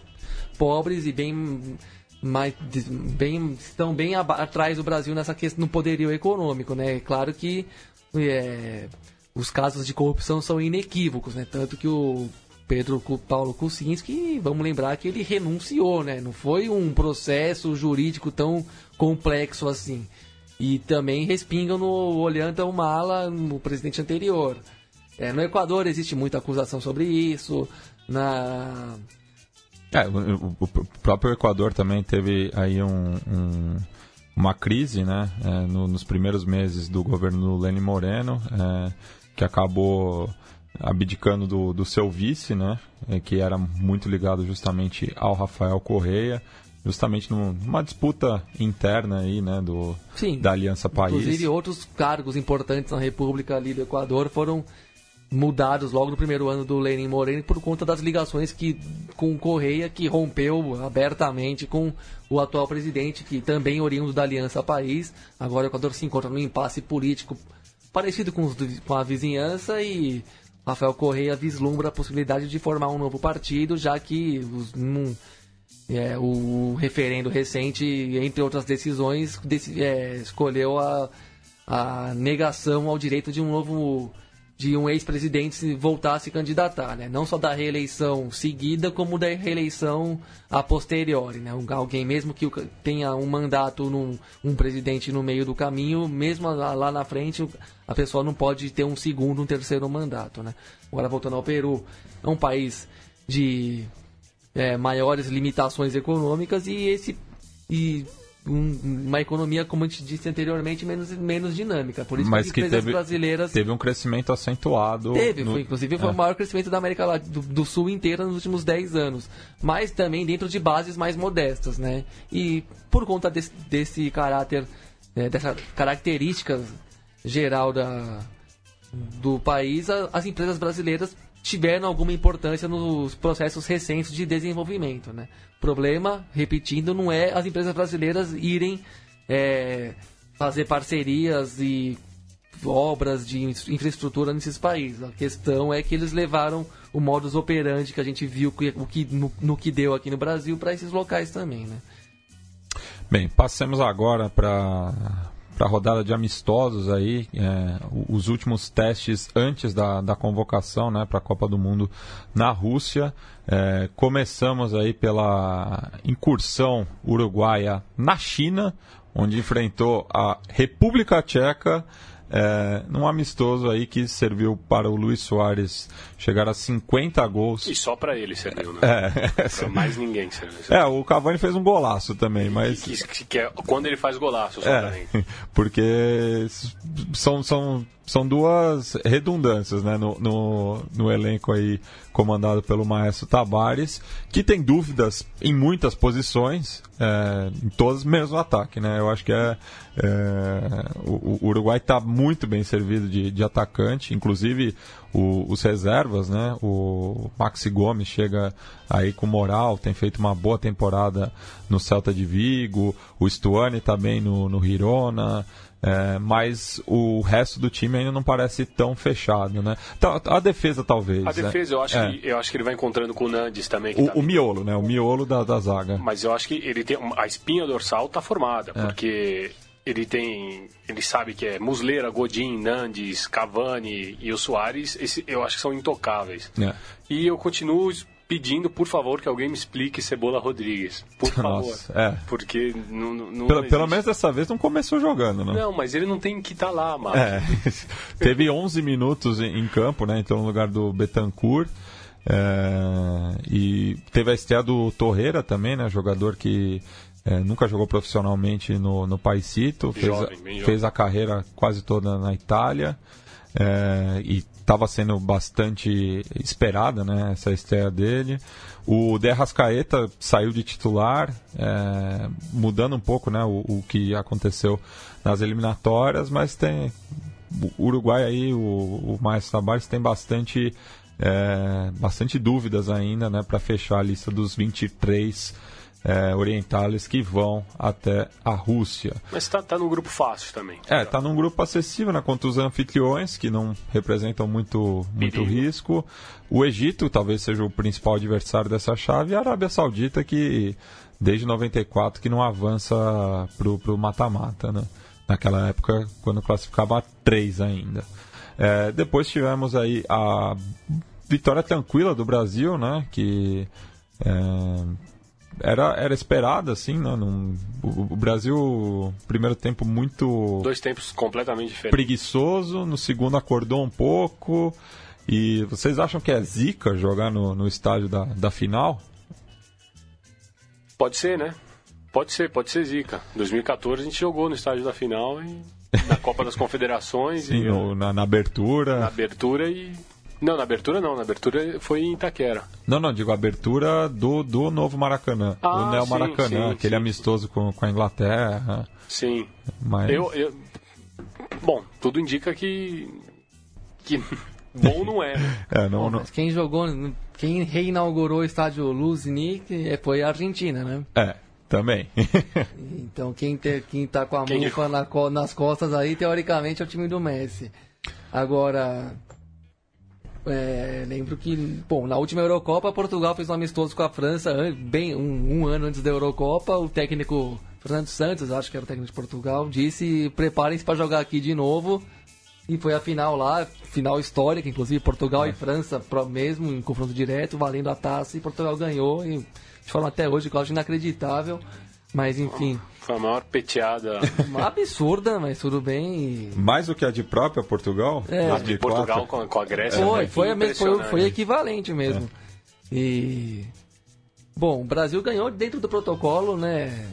pobres e bem mais bem estão bem atrás do Brasil nessa questão no poderio econômico, né? É claro que é, os casos de corrupção são inequívocos, né? Tanto que o Pedro Paulo Kuczynski, vamos lembrar que ele renunciou, né? Não foi um processo jurídico tão complexo assim. E também respingam no Olhanta Humala, no presidente anterior. É, no Equador existe muita acusação sobre isso. Na é, o, o, próprio Equador também teve aí um, um uma crise, né? É, no, nos primeiros meses do governo do Lenin Moreno, é, que acabou abdicando do, do seu vice, né? É, que era muito ligado justamente ao Rafael Correia, justamente numa disputa interna aí, né, do, Sim, da Aliança País. Inclusive outros cargos importantes na República ali do Equador foram mudados logo no primeiro ano do Lenin Moreno por conta das ligações que com Correia que rompeu abertamente com o atual presidente que também oriundo da Aliança País. Agora o Equador se encontra num impasse político parecido com, os, com a vizinhança e Rafael Correia vislumbra a possibilidade de formar um novo partido, já que os, um, é, o referendo recente, entre outras decisões, dec, é, escolheu a, a negação ao direito de um novo de um ex-presidente voltar a se candidatar, né? Não só da reeleição seguida, como da reeleição a posteriori, né? Alguém mesmo que tenha um mandato, num, um presidente no meio do caminho, mesmo lá na frente, a pessoa não pode ter um segundo, um terceiro mandato, né? Agora voltando ao Peru, é um país de é, maiores limitações econômicas e esse e uma economia, como a gente disse anteriormente, menos, menos dinâmica. Por isso Mas que as que empresas teve- brasileiras. Teve um crescimento acentuado. Teve, no- foi, inclusive foi É. o maior crescimento da América Latina, do, do Sul inteira nos últimos 10 anos. Mas também dentro de bases mais modestas, né? E por conta desse, desse caráter, né, dessa característica geral da, do país, as empresas brasileiras tiveram alguma importância nos processos recentes de desenvolvimento, né? O problema, repetindo, não é as empresas brasileiras irem é, fazer parcerias e obras de in- infraestrutura nesses países. A questão é que eles levaram o modus operandi que a gente viu o que, no, no que deu aqui no Brasil para esses locais também, né? Bem, passemos agora para para a rodada de amistosos aí, é, os últimos testes antes da, da convocação né, para a Copa do Mundo na Rússia. É, começamos aí pela incursão uruguaia na China, onde enfrentou a República Tcheca é, num amistoso aí que serviu para o Luiz Soares chegar a 50 gols. E só pra ele serviu, né? É, Pra mais ninguém serviu. é, o Cavani fez um golaço também, mas Que, que- que é quando ele faz golaço, só é, porque são, são, são duas redundâncias né, no, no, no elenco aí comandado pelo Maestro Tabares, que tem dúvidas em muitas posições, é, em todas, menos no ataque. Né? Eu acho que é, é, o, o Uruguai está muito bem servido de, de atacante, inclusive o- os reservas, né? O Maxi Gomes chega aí com moral, tem feito uma boa temporada no Celta de Vigo, o Stuani também no, no Girona, é, mas o resto do time ainda não parece tão fechado, né? Tá- A defesa talvez. A né? defesa, eu acho, É. que, eu acho que ele vai encontrando com o Nandes também. que tá O, o miolo, né? O miolo da, da zaga. Mas eu acho que ele tem a espinha dorsal tá formada, É. porque ele tem, ele sabe que é Muslera, Godin, Nandes, Cavani e o Soares, esse, eu acho que são intocáveis. É. E eu continuo pedindo, por favor, que alguém me explique Cebola Rodrigues, por favor, Nossa, é. porque não, não- Pelo, pelo menos dessa vez não começou jogando, né? não, mas ele não tem que estar lá, mano. É, teve 11 minutos em, campo, né? Então no lugar do Betancourt. É, e teve a estreia do Torreira também, né? Jogador que é, nunca jogou profissionalmente no, no Paisito. Fez, jovem. fez a carreira quase toda na Itália. é, e estava sendo bastante esperada, né? Essa estreia dele. O De Arrascaeta saiu de titular, é, mudando um pouco, né? O, o que aconteceu nas eliminatórias, mas tem o Uruguai aí, o, o Maestro Tabares tem bastante, é, bastante dúvidas ainda, né, para fechar a lista dos 23 é, orientais que vão até a Rússia. Mas tá, tá num grupo fácil também. É, tá num grupo acessível, né, contra os anfitriões, que não representam muito, muito Perigo. risco. O Egito talvez seja o principal adversário dessa chave, e a Arábia Saudita, que desde 94 que não avança pro, pro mata-mata, né? Naquela época, quando classificava a três ainda. É, depois tivemos aí a vitória tranquila do Brasil, né? Que é, era, era esperada, assim, né? Num, o, o Brasil, primeiro tempo muito Dois tempos completamente diferentes. preguiçoso, no segundo acordou um pouco. E vocês acham que é zica jogar no, no estádio da, da final? Pode ser, né? Pode ser, pode ser zica. 2014 a gente jogou no estádio da final e na Copa das Confederações Sim, e no- na, na abertura. na abertura e não, na abertura não, na abertura foi em Itaquera. Não, não, digo abertura do, do novo Maracanã. Ah, do Neo Maracanã, sim, aquele sim, amistoso com, com a Inglaterra. Sim. Mas... Eu, eu Bom, tudo indica que que bom não é. né? É, não, Bom, não- mas quem jogou, quem reinaugurou o estádio Luznik eh, foi a Argentina, né? é, também. Então quem, te, quem tá com a Quem- mufa na nas costas aí, teoricamente, é o time do Messi. Agora, é, lembro que, bom, na última Eurocopa, Portugal fez um amistoso com a França, an- bem um, um ano antes da Eurocopa. O técnico Fernando Santos, acho que era o técnico de Portugal, disse: preparem-se para jogar aqui de novo. E foi a final lá, final histórica, inclusive Portugal e França mesmo, em confronto direto, valendo a taça, e Portugal ganhou, e de forma até hoje, que eu acho inacreditável. Mas enfim, Foi a maior peteada uma absurda, mas tudo bem. e- Mais do que a de própria Portugal? É. a de 2004. Portugal com, com a Grécia. Foi, né? foi, a mesma- foi, foi equivalente mesmo. E. Bom, o Brasil ganhou dentro do protocolo, né?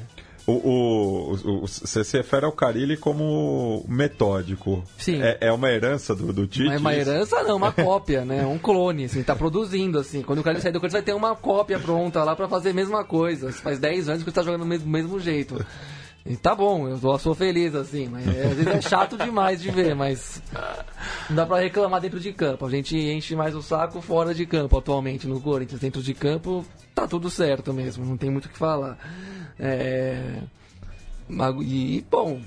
O, o, o, você se refere ao Carilli como metódico. Sim. É, é uma herança do, do Tite? Não é uma herança, não, uma cópia, né? Um clone, assim, tá produzindo, assim. Quando o Carilli sair do Corinthians, vai ter uma cópia pronta lá pra fazer a mesma coisa. Faz 10 anos que ele tá jogando do mesmo, mesmo jeito. E tá bom, eu sou, sou feliz, assim, mas é, às vezes é chato demais de ver, mas não dá pra reclamar dentro de campo. A gente enche mais o saco fora de campo atualmente no Corinthians. Dentro de campo tá tudo certo mesmo, não tem muito o que falar. É... E, bom,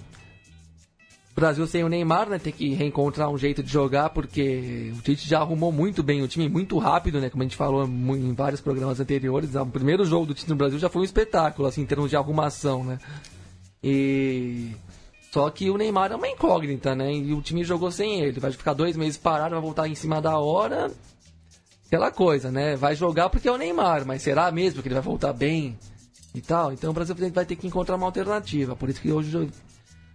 Brasil sem o Neymar, né? Tem que reencontrar um jeito de jogar, porque o Tite já arrumou muito bem o time, muito rápido, né? Como a gente falou em vários programas anteriores. O primeiro jogo do Tite no Brasil já foi um espetáculo, assim, em termos de arrumação, né? E. Só que o Neymar é uma incógnita, né? E o time jogou sem ele. Vai ficar dois meses parado, vai voltar em cima da hora. Aquela coisa, né? Vai jogar porque é o Neymar, mas será mesmo que ele vai voltar bem e tal? Então o Brasil vai ter que encontrar uma alternativa. Por isso que hoje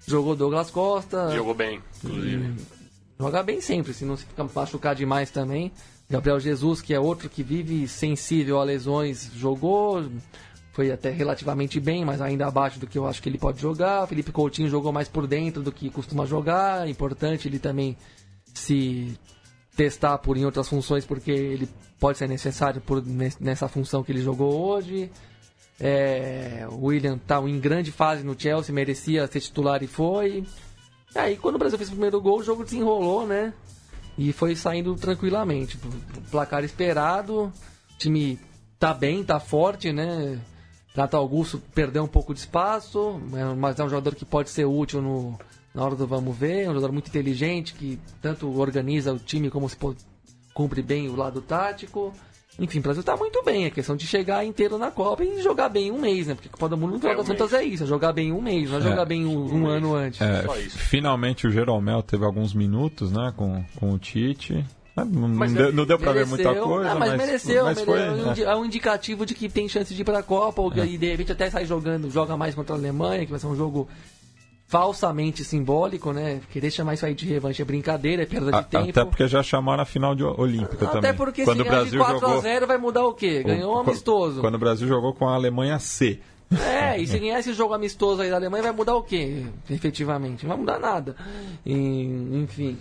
jogou Douglas Costa. Jogou bem, inclusive. Joga bem sempre, se não se machucar demais também. Gabriel Jesus, que é outro que vive sensível a lesões, jogou foi até relativamente bem, mas ainda abaixo do que eu acho que ele pode jogar. Felipe Coutinho jogou mais por dentro do que costuma jogar. É importante ele também se testar por em outras funções, porque ele pode ser necessário por, nessa função que ele jogou hoje. É, o William está em grande fase no Chelsea, merecia ser titular e foi. Aí quando o Brasil fez o primeiro gol, o jogo desenrolou, né? E foi saindo tranquilamente. Placar esperado, o time tá bem, tá forte, né? Renato Augusto perdeu um pouco de espaço, é, mas é um jogador que pode ser útil no, na hora do vamos ver. É um jogador muito inteligente que tanto organiza o time como se cumpre bem o lado tático. Enfim, o Brasil está muito bem. É questão de chegar inteiro na Copa e jogar bem um mês, né? Porque o Copa do Mundo no final das contas é isso, é jogar bem um mês, não é, é jogar bem um, um, ano antes. É, finalmente o Jeromel teve alguns minutos, né, com, com o Tite. Não, não, deu, não deu pra mereceu, ver muita coisa, ah, mas, mas, mereceu. Mas foi, é. é um indicativo de que tem chance de ir pra Copa, ou que é. de repente até sai jogando, joga mais contra a Alemanha, que vai ser um jogo falsamente simbólico, né? Querer chamar isso aí de revanche é brincadeira, é perda de a, tempo. Até porque já chamaram a final de Olímpica até também. Até porque quando se o Brasil de 4 jogou... a 0 vai mudar o quê? Ganhou um amistoso. Quando o Brasil jogou com a Alemanha C. É, e se ganhar esse jogo amistoso aí da Alemanha vai mudar o quê? Efetivamente, não vai mudar nada. E, enfim.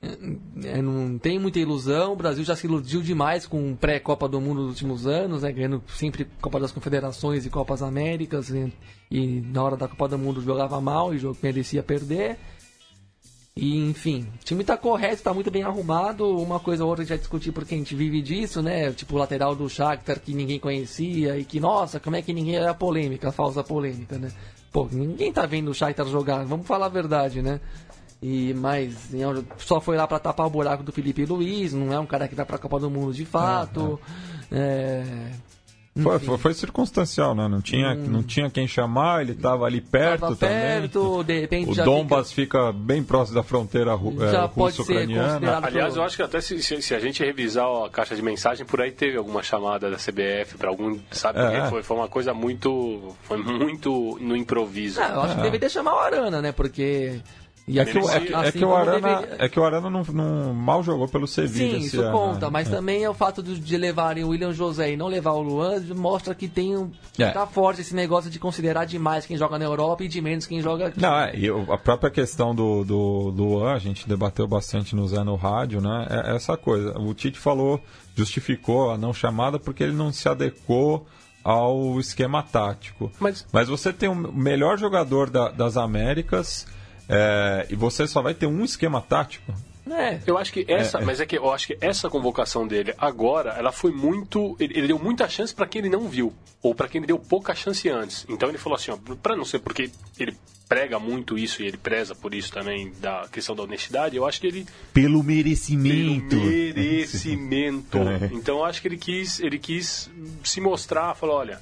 É, não tem muita ilusão. O Brasil já se iludiu demais com pré-Copa do Mundo nos últimos anos, né? ganhando sempre Copa das Confederações e Copas Américas. E, e na hora da Copa do Mundo jogava mal e merecia perder. E, enfim, o time está correto, está muito bem arrumado. Uma coisa ou outra já discutir porque a gente vive disso, né? Tipo o lateral do Shakhtar que ninguém conhecia e que, nossa, como é que ninguém. É a polêmica, a falsa polêmica, né? Pô, ninguém tá vendo o Shakhtar jogar, vamos falar a verdade, né? E, mas só foi lá para tapar o buraco do Felipe Luiz, não é um cara que vai para a Copa do Mundo de fato. É, é. Foi, foi, foi, circunstancial, né? Não tinha, hum. não tinha quem chamar, ele estava ali perto tava também. perto, de repente. O Dombas fica... fica... bem próximo da fronteira é, já pode ucraniana. Aliás, eu acho que até se, se, se, a gente revisar a caixa de mensagem, por aí teve alguma chamada da CBF para algum. Sabe? É. Foi, foi uma coisa muito. Foi muito no improviso. Ah, eu acho que é. deveria chamar o Arana, né? Porque e é que, o, é, é assim que o Arana, deveria... é que o Arana não, não, mal jogou pelo Sevilla. Sim, isso ano, conta, né? mas é. também é o fato de, de levarem o William José e não levar o Luan mostra que tem um, é. tá forte esse negócio de considerar demais quem joga na Europa e de menos quem joga aqui. Não, é, e a própria questão do, do Luan, a gente debateu bastante no Zé no rádio, né? É essa coisa. O Tite falou, justificou a não chamada porque ele não se adequou ao esquema tático. Mas, mas você tem o melhor jogador da, das Américas é, e você só vai ter um esquema tático. É. Eu acho que essa, é, é. mas é que eu acho que essa convocação dele agora, ela foi muito, ele, ele deu muita chance para quem ele não viu ou para quem ele deu pouca chance antes. Então ele falou assim, para não ser porque ele prega muito isso e ele preza por isso também da questão da honestidade, eu acho que ele pelo merecimento, pelo merecimento. É. então eu acho que ele quis, ele quis se mostrar, falou, olha,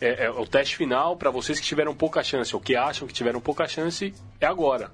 é, é o teste final para vocês que tiveram pouca chance ou que acham que tiveram pouca chance é agora.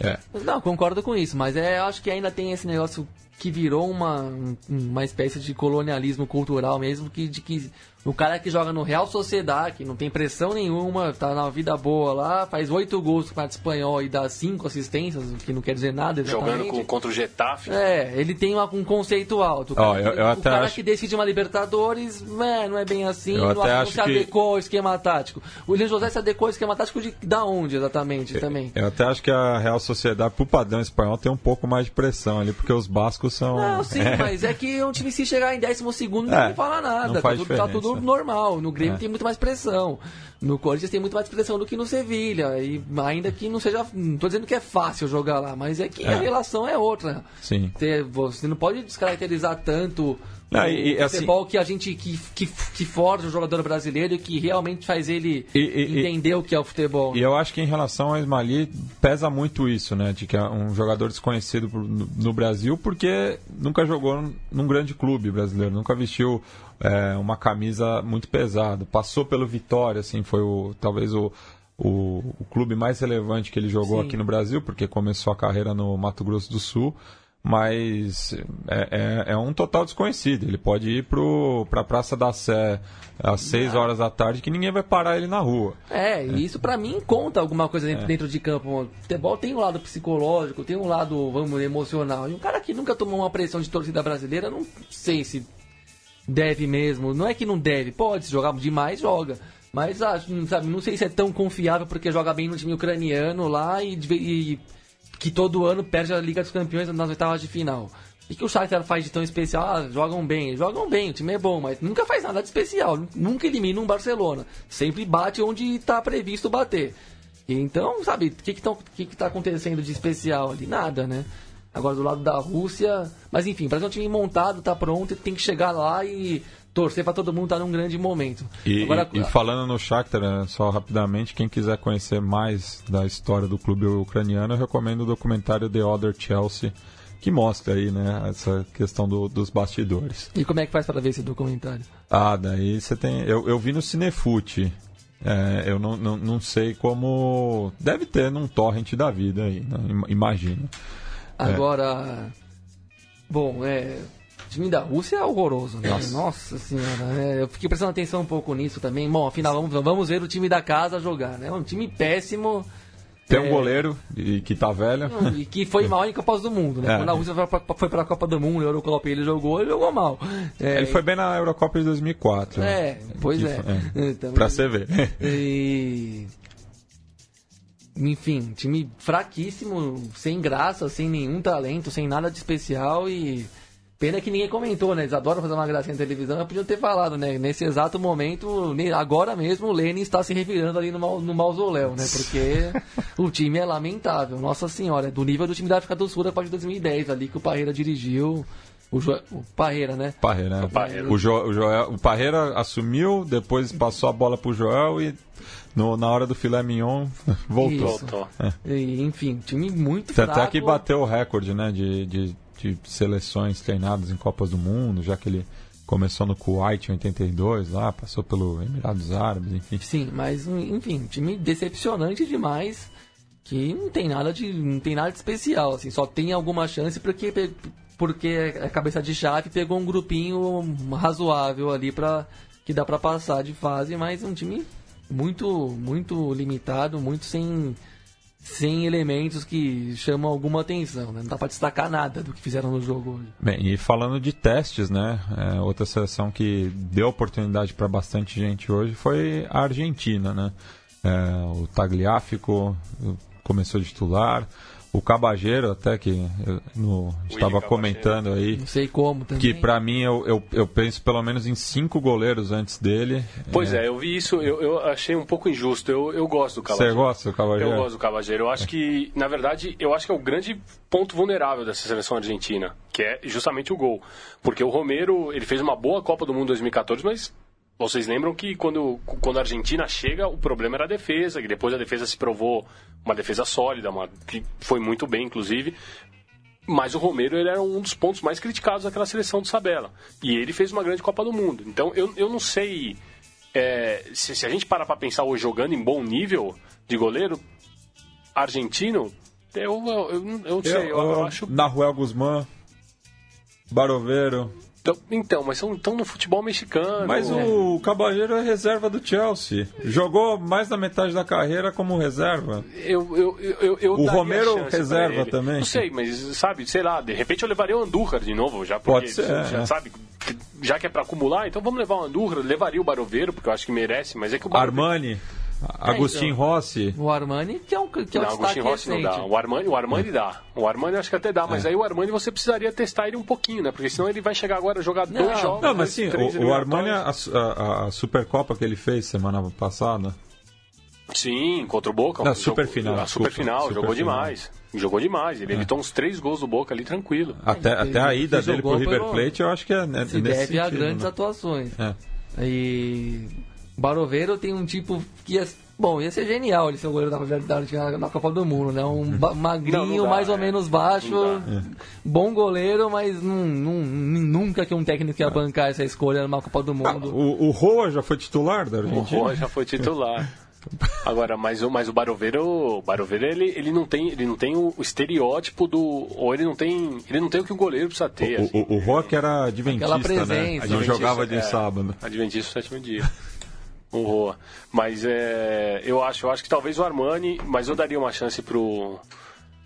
É. Não, concordo com isso, mas é, acho que ainda tem esse negócio que virou uma, uma espécie de colonialismo cultural mesmo, que, de que O cara que joga no Real Sociedade, que não tem pressão nenhuma, tá na vida boa lá, faz oito gols com o espanhol e dá cinco assistências, o que não quer dizer nada exatamente. Jogando com, contra o Getafe. É, ele tem uma, um conceito alto. Cara, eu- eu o até cara acho- que decide uma Libertadores, é, não é bem assim, Eu não, até não acho se que- adequou ao esquema tático. O William José se adequou ao esquema tático de da onde exatamente também? Eu até acho que a Real Sociedade, pro padrão espanhol, tem um pouco mais de pressão ali, porque os bascos são. Não, sim, mas é que um time se chegar em décimo segundo É, ninguém fala nada. não Tá faz tudo, tá diferença. Normal. No Grêmio É. tem muito mais pressão. No Corinthians tem muito mais pressão do que no Sevilha. E ainda que não seja. Não tô dizendo que é fácil jogar lá, mas é que É. a relação é outra. Sim. Você, você não pode descaracterizar tanto Não, o e- assim- futebol que a gente que, que, que forja o jogador brasileiro e que realmente faz ele E- entender o que é o futebol. E eu acho que em relação ao Ismaili, pesa muito isso, né? De que é um jogador desconhecido no Brasil porque nunca jogou num grande clube brasileiro, nunca vestiu é, uma camisa muito pesada. Passou pelo Vitória, assim, foi o, talvez o, o, o clube mais relevante que ele jogou Sim. aqui no Brasil, porque começou a carreira no Mato Grosso do Sul. Mas é, é- é um total desconhecido. Ele pode ir para a Praça da Sé às 6 horas da tarde que ninguém vai parar ele na rua. É, e isso pra mim conta alguma coisa dentro, dentro de campo. O futebol tem um lado psicológico, tem um lado, vamos, emocional. E um cara que nunca tomou uma pressão de torcida brasileira, não sei se deve mesmo. Não é que não deve, pode, se jogar demais, joga. Mas, acho, sabe, não sei se é tão confiável porque joga bem no time ucraniano lá e, e que todo ano perde a Liga dos Campeões nas oitavas de final. E que o Shakhtar faz de tão especial? Ah, jogam bem, jogam bem, o time é bom, mas nunca faz nada de especial, nunca elimina um Barcelona. Sempre bate onde está previsto bater. Então, sabe, o que que, tão- o que que tá acontecendo de especial ali? Nada, né? Agora do lado da Rússia, mas enfim, para um time montado, tá pronto, tem que chegar lá e torcer para todo mundo estar num grande momento. E, Agora, e- e falando no Shakhtar, né, só rapidamente, quem quiser conhecer mais da história do clube ucraniano, eu recomendo o documentário The Other Chelsea, que mostra aí, né, essa questão do- dos bastidores. e como é que faz para ver esse documentário? Ah, daí você tem... Eu, eu vi no Cinefute, é, eu não, não, não sei como... Deve ter num torrent da vida aí, né, im- imagino. Agora, bom, é. O time da Rússia é horroroso, né? Nossa, senhora, né? eu fiquei prestando atenção um pouco nisso também. Bom, afinal, vamos, vamos ver o time da casa jogar, né? Um time péssimo Tem um É. goleiro e, que tá velho. e que foi mal em Copas do Mundo, né? É. Quando a Rússia foi pra, Copa do Mundo, a Eurocopa ele jogou, ele jogou mal. É, Ele foi bem na Eurocopa de 2004. É, pois Que é. foi- Então, Pra você ver. E... Enfim, time fraquíssimo, sem graça, sem nenhum talento, sem nada de especial e. Pena que ninguém comentou, né? Eles adoram fazer uma gracinha na televisão, mas podiam ter falado, né? Nesse exato momento, agora mesmo, o Lenin está se revirando ali no, no mausoléu, né? Porque o time é lamentável. Nossa senhora, é do nível do time da África do Sul da parte de 2010, ali que o Parreira dirigiu. O, jo... o Parreira, né? Parreira, né? O Parreira. O, Jo- o Joel, o Parreira assumiu, depois passou a bola pro Joel e no- na hora do filé mignon voltou. Isso. Voltou. E, enfim, time muito Tanto fraco. é que bateu o recorde, né, de, de, de seleções treinadas em Copas do Mundo, já que ele começou no Kuwait em 82, lá, passou pelo Emirados Árabes, enfim. Sim, mas enfim, time decepcionante demais, que não tem nada de não tem nada de especial, assim, só tem alguma chance porque porque a cabeça de chave pegou um grupinho razoável ali para que dá pra passar de fase, mas um time muito muito limitado, muito sem sem elementos que chamam alguma atenção, né? Não dá pra destacar nada do que fizeram no jogo hoje. Bem, e falando de testes, né, é, outra seleção que deu oportunidade para bastante gente hoje foi a Argentina, né. É, o Tagliafico começou de titular, o Cabageiro até que eu- no, estava Cabageiro. comentando aí, Não sei como também. que para mim eu, eu, eu penso pelo menos em cinco goleiros antes dele. Pois é, eu vi isso, eu, eu achei um pouco injusto. Eu, eu gosto do Você Cavageiro. gosta do Cabageiro? Eu gosto do Cavageiro. Eu acho que, na verdade, eu acho que é o grande ponto vulnerável dessa seleção argentina, que é justamente o gol. Porque o Romero, ele fez uma boa Copa do Mundo 2014, mas vocês lembram que quando, quando a Argentina chega, o problema era a defesa, que depois a defesa se provou uma defesa sólida, uma, que foi muito bem, inclusive. Mas o Romero ele era um dos pontos mais criticados daquela seleção do Sabella. E ele fez uma grande Copa do Mundo. Então eu, eu não sei é, se, se a gente parar para pensar hoje jogando em bom nível de goleiro argentino, eu, eu, eu, eu não sei, eu, eu acho. Nahuel Guzmán, Baroveiro, Então, então, mas são tão no futebol mexicano. Mas o Caballero é reserva do Chelsea. Jogou mais da metade da carreira como reserva. Eu, eu, eu, eu o Romero reserva também. Não sei, mas sabe, sei lá, de repente eu levaria o Andújar de novo, já porque, Pode ser, já, é. sabe, que- já que é pra acumular, então vamos levar o Andújar, levaria o Baroveiro, porque eu acho que merece, mas é que o Baroveiro... Armani, Agostinho Rossi. O Armani, que é um, que é um Não, destaque Agostinho Rossi não recente. dá. O Armani, o Armani dá. O Armani acho que até dá, É. mas aí o Armani você precisaria testar ele um pouquinho, né? Porque senão ele vai chegar agora a jogar Não, dois jogos. Não, mas sim, o, o Armani, a, a- a Supercopa que ele fez semana passada, Sim, contra o Boca. Não, jogou- superfinal, A desculpa, superfinal, jogou superfinal. demais. Jogou demais. Ele evitou uns três gols do Boca ali, tranquilo. até, ele- até a ele ida dele pro River Plate, eu acho que é, é Se nesse deve a sentido, grandes né? atuações. É. E Baroveiro tem um tipo que ia, bom, ia ser genial ele ser o goleiro da, da, da, na Copa do Mundo, né? Um magrinho, Não, não dá, mais ou é. menos baixo, Não bom goleiro, mas não, não- nunca que um técnico ia bancar essa escolha numa Copa do Ah, Mundo. o, o Roa já foi titular da O Argentina? Roa já foi titular. Agora, mas, o- mas o Baroveiro, o Baroveiro ele, ele não tem, ele não tem o, o estereótipo do. Ou ele não tem. Ele não tem o que o goleiro precisa ter. O, assim. o, o Roa que era adventista, né? presença. Não Adventista, jogava de é. sábado. Adventista sétimo dia. O Roa. Mas é, eu acho, eu acho que talvez o Armani, mas eu daria uma chance pro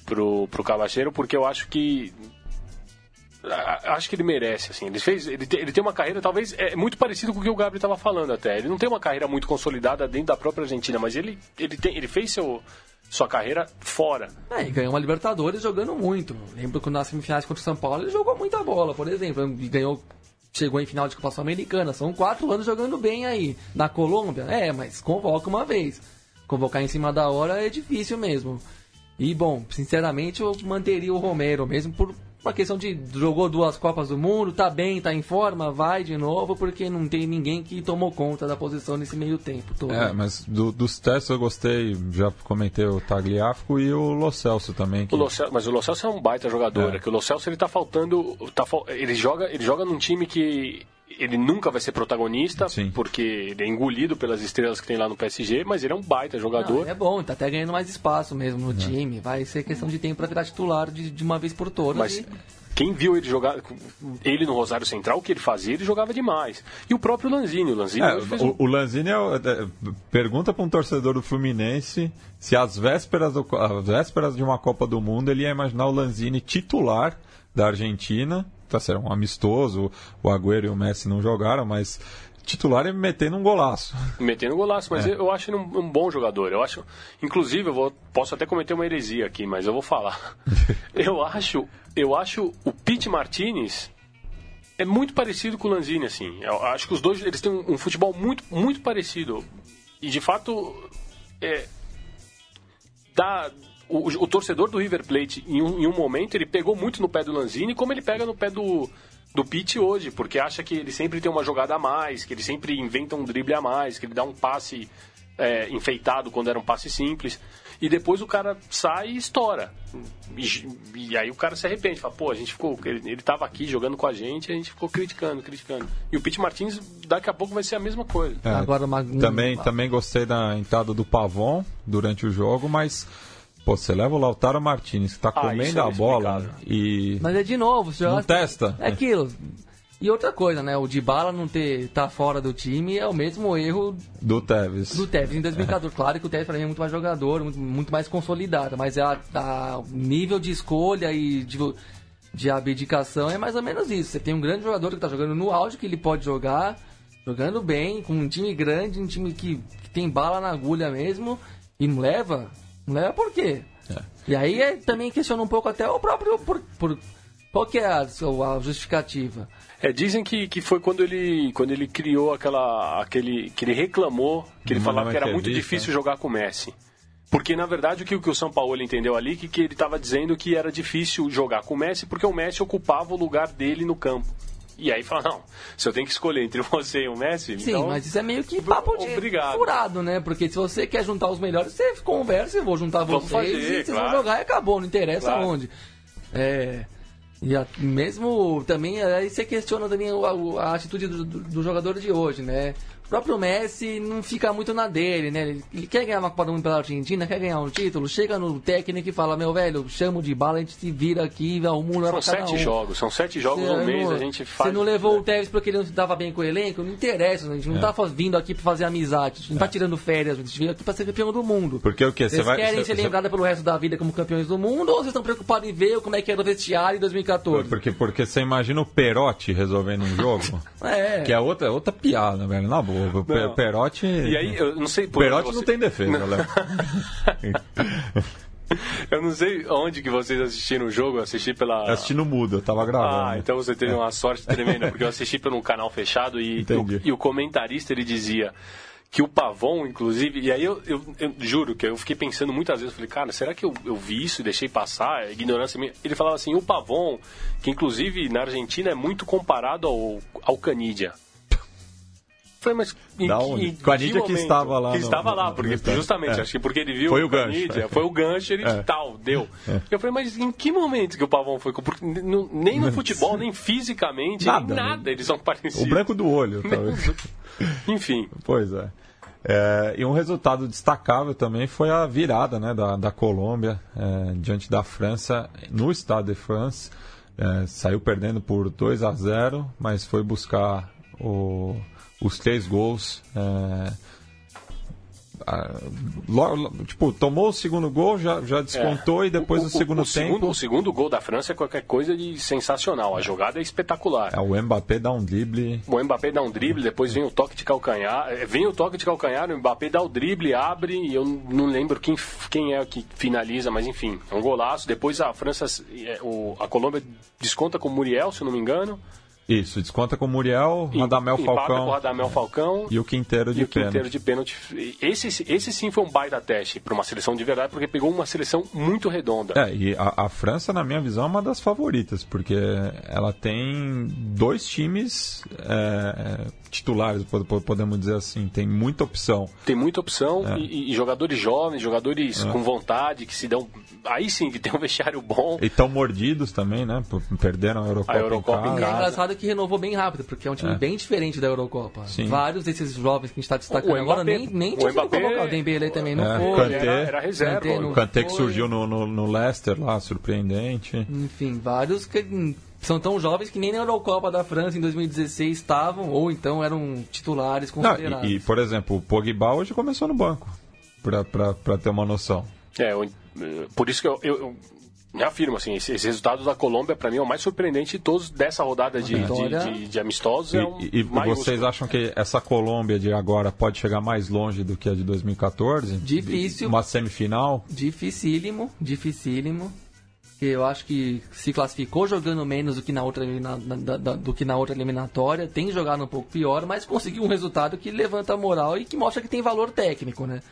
pro pro Cavacheiro porque eu acho que acho que ele merece assim. Ele fez, ele tem, ele tem uma carreira talvez é muito parecido com o que o Gabriel estava falando até. Ele não tem uma carreira muito consolidada dentro da própria Argentina, mas ele ele tem, ele fez seu sua carreira fora. É, e ganhou uma Libertadores jogando muito. Lembro que nas semifinais contra o São Paulo ele jogou muita bola, por exemplo. Ganhou, chegou em final de Copa Sul-Americana. São quatro anos jogando bem aí. Na Colômbia, é, mas convoca uma vez. Convocar em cima da hora é difícil mesmo. E bom, sinceramente eu manteria o Romero, mesmo por uma questão de jogou duas Copas do Mundo, tá bem, tá em forma, vai de novo, porque não tem ninguém que tomou conta da posição nesse meio tempo todo. É, mas do- dos testes eu gostei, já comentei o Tagliafico e o Lo Celso também. Que... O Lo Celso- mas o Lo Celso é um baita jogador. É. É. que o Lo Celso ele tá faltando. Tá, ele, joga, ele joga num time que ele nunca vai ser protagonista, Sim. porque ele é engolido pelas estrelas que tem lá no PSG, mas ele é um baita Não, jogador. é bom, tá até ganhando mais espaço mesmo no time. Vai ser questão de tempo pra virar titular de, de uma vez por todas. Mas e- quem viu ele jogar, ele no Rosário Central, o que ele fazia, ele jogava demais. E o próprio Lanzini, o Lanzini É, fez um- o, o Lanzini é, o- é, pergunta para um torcedor do Fluminense se às vésperas, do, às vésperas de uma Copa do Mundo ele ia imaginar o Lanzini titular da Argentina. Tá certo, um amistoso, o Agüero e o Messi não jogaram, mas titular e metendo um golaço. metendo golaço, É. mas eu acho ele um, um bom jogador. Eu acho, inclusive, eu vou, posso até cometer uma heresia aqui, mas eu vou falar. eu acho, eu acho o Pete Martinez é muito parecido com o Lanzini, assim. Eu acho que os dois eles têm um, um futebol muito, muito parecido. E de fato, é, dá, o, o torcedor do River Plate, em um, em um momento, ele pegou muito no pé do Lanzini, como ele pega no pé do, do Pitt hoje, porque acha que ele sempre tem uma jogada a mais, que ele sempre inventa um drible a mais, que ele dá um passe é, enfeitado quando era um passe simples. E depois o cara sai e estoura. E, e aí o cara se arrepende, fala, pô, a gente ficou. Ele, ele tava aqui jogando com a gente, a gente ficou criticando, criticando. E o Pete Martins daqui a pouco vai ser a mesma coisa. É, Agora uma- também, uma- também gostei da entrada do Pavon durante o jogo, mas pô, você leva o Lautaro Martinez que tá Ah, comendo é a bola e Mas é de novo, se não testa. É aquilo. E outra coisa, né? O Dybala não ter tá fora do time é o mesmo erro do Tevez. do Tevez em 2014. Claro que o Tevez pra mim é muito mais jogador, muito, muito mais consolidado, mas é a, a- o nível de escolha e de, de abdicação é mais ou menos isso. Você tem um grande jogador que tá jogando no auge, que ele pode jogar, jogando bem, com um time grande, um time que, que tem bala na agulha mesmo, e não leva? Leva por quê? E aí é, também questiona um pouco até o próprio. Por, por- qual que é a, a justificativa? É, dizem que, que foi quando ele, quando ele criou aquela. aquele. que ele reclamou, que ele falava que era muito difícil jogar com o Messi. Porque, na verdade, o que, o que o São Paulo entendeu ali, que, que ele estava dizendo que era difícil jogar com o Messi, porque o Messi ocupava o lugar dele no campo. E aí fala, não, se eu tenho que escolher entre você e o Messi, Sim, então... mas isso é meio que papo de Obrigado. furado, né? Porque se você quer juntar os melhores, você conversa, eu vou juntar Vamos vocês fazer, e vocês claro. vão jogar e acabou, não interessa Claro. onde. É. E a- mesmo também, aí você questiona também a, a atitude do, do- do jogador de hoje, né? O próprio Messi não fica muito na dele, né? Ele, ele quer ganhar uma Copa do Mundo pela Argentina, quer ganhar um título, chega no técnico e fala, meu velho, chamo de bala, a gente se vira aqui, arruma um São sete um. jogos, são sete jogos no mês, não- a gente faz. Você não levou o Tevez porque ele não se dava bem com o elenco? Não interessa, a gente não tá faz- vindo aqui pra fazer amizade, a gente não tá tirando férias, a gente veio aqui pra ser campeão do mundo. Porque o quê? Você Vocês vai. querem você- ser lembrados pelo resto da vida como campeões do mundo ou vocês estão preocupados em ver como é que era o vestiário em 2014? Porque, porque você imagina o Perotti resolvendo um jogo, É. que é outra, outra piada, velho. Na boa. O Não. Perotti. E aí, eu não sei por Perotti onde não você- tem defesa, Léo. Eu não sei onde que vocês assistiram o jogo, eu assisti pela. Eu assisti no mudo, eu tava gravando. Ah, então você teve uma sorte tremenda, porque eu assisti pelo canal fechado e, o, e o comentarista ele dizia que o Pavon, inclusive, e aí eu, eu- eu juro que eu fiquei pensando muitas vezes, eu falei, cara, será que eu, eu vi isso e deixei passar? É ignorância minha. Ele falava assim, o Pavon, que inclusive na Argentina é muito comparado ao, ao Canidia. Eu Falei, mas em, Da que- onde? em que Canidia que estava lá Que no- estava lá, no- porque no estádio. justamente, É. acho que porque ele viu Foi o gancho. foi o gancho, ele É. tal, deu. Eu falei, mas em que momento que o Pavão foi? Porque nem no futebol, nem fisicamente, Nada, nem nada, né? eles são parecidos. O branco do olho, talvez. Enfim, Pois é. É, e um resultado destacável também foi a virada né, da, da Colômbia é, diante da França no Stade de France. É, saiu perdendo por 2 a 0, mas foi buscar o- os três gols. é, a- lo- lo- tipo, tomou o segundo gol, já, já descontou e depois o, segundo tempo. Segundo, o segundo gol da França é qualquer coisa de sensacional. A jogada é espetacular. é, o Mbappé dá um drible. O Mbappé dá um drible, depois vem o toque de calcanhar. eh, Vem o toque de calcanhar, o Mbappé dá o drible, abre, e eu não lembro quem, quem é que finaliza, mas enfim, é um golaço. Depois a França, o- a Colômbia desconta com o Muriel, se eu não me engano. Isso, desconta com o Muriel, E- Radamel empata com o Falcão Radamel Falcão. e o Quinteiro de E o quinteiro pênalti. de pênalti. Esse, esse sim foi um baita teste para uma seleção de verdade, porque pegou uma seleção muito redonda. É, e a, a França, na minha visão, é uma das favoritas, porque ela tem dois times é, titulares, po- po- podemos dizer assim, tem muita opção. Tem muita opção É. e, e jogadores jovens, jogadores com vontade, que se dão. Aí sim, que tem um vestiário bom. E tão mordidos também, né? Perderam a Eurocopa, A Eurocopa em em E é casa. Que renovou bem rápido, porque é um time É. bem diferente da Eurocopa. Sim. Vários desses jovens que a gente está destacando O agora Mbappé- nem, nem o tinha sido convocado. O Dembele também não É, foi. Kanté. Era, era reserva. Kanté não- O Kanté que Foi. surgiu no, no, no Leicester lá, surpreendente. Enfim, vários que são tão jovens que nem na Eurocopa da França em 2016 estavam, ou então eram titulares Não, considerados. e, e, por exemplo, o Pogba hoje começou no banco, pra ter uma noção. É, eu- por isso que eu, eu, eu reafirmo, assim, esse, esse resultado da Colômbia, para mim, é o mais surpreendente de todos dessa rodada de, de, de- de amistosos. E, é um e- e vocês acham que essa Colômbia de agora pode chegar mais longe do que a de 2014? Difícil. Uma semifinal? Dificílimo, dificílimo. Que eu acho que se classificou jogando menos do que na outra, da- da- do que na outra eliminatória, tem jogado um pouco pior, mas conseguiu um resultado que levanta a moral e que mostra que tem valor técnico, né?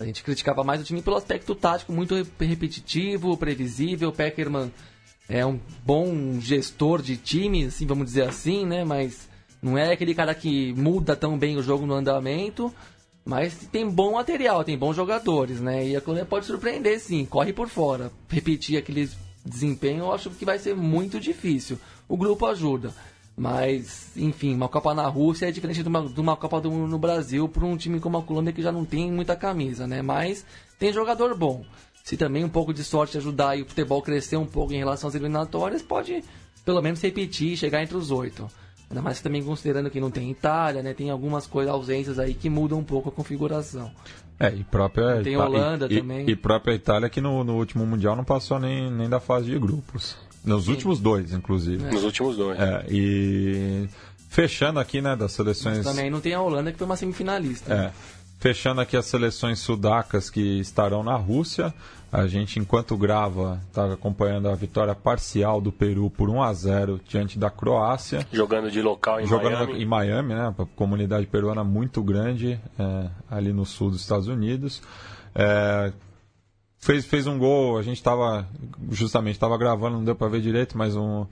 A gente criticava mais o time pelo aspecto tático muito re- repetitivo, previsível. Peckerman é um bom gestor de time, assim, vamos dizer assim, né? Mas não é aquele cara que muda tão bem o jogo no andamento. Mas tem bom material, tem bons jogadores, né? E a Colômbia pode surpreender, sim. Corre por fora. Repetir aquele desempenho, eu acho que vai ser muito difícil. O grupo ajuda. Mas, enfim, uma Copa na Rússia é diferente de uma, de uma Copa do Mundo no Brasil para um time como a Colômbia que já não tem muita camisa, né? Mas tem jogador bom. Se também um pouco de sorte ajudar e o futebol crescer um pouco em relação às eliminatórias, pode pelo menos repetir e chegar entre os oito. Ainda mais também considerando que não tem Itália, né? Tem algumas coisas, ausências aí que mudam um pouco a configuração. É, e própria Tem Ita- Holanda e, também. E, e própria Itália que no, no último Mundial não passou nem, nem da fase de grupos. Nos últimos dois, inclusive. Nos últimos dois. É, e fechando aqui, né, das seleções. Também não tem a Holanda que foi uma semifinalista. É, fechando aqui as seleções sudacas que estarão na Rússia. A gente, enquanto grava, está acompanhando a vitória parcial do Peru por 1 a 0 diante da Croácia. Jogando de local em jogando Miami. em Miami, né? A comunidade peruana muito grande é, ali no sul dos Estados Unidos. É, fez, fez um gol, a gente estava justamente estava gravando, não deu para ver direito, mas um,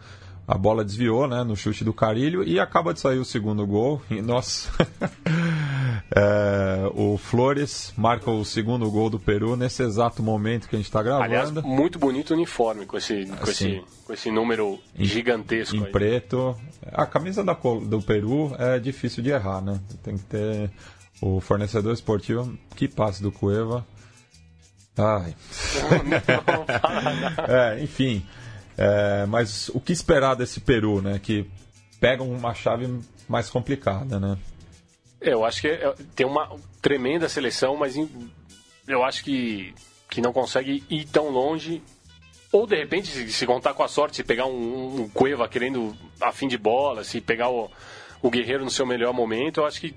a bola desviou, né, no chute do Carilho e acaba de sair o segundo gol. E, nossa, É, o Flores marca o segundo gol do Peru nesse exato momento que a gente está gravando. Aliás, muito bonito o uniforme com esse, com esse, com esse número em, gigantesco. Em aí. preto. A camisa da, do Peru é difícil de errar, né? Tem que ter o fornecedor esportivo que passe do Cueva. Ai. é, enfim. É, mas o que esperar desse Peru, né? Que pega uma chave mais complicada, né? Eu acho que é, tem uma tremenda seleção, mas eu acho que, que não consegue ir tão longe. Ou de repente, se, se contar com a sorte, se pegar um, um Cueva querendo a fim de bola, se pegar o, o Guerreiro no seu melhor momento, eu acho que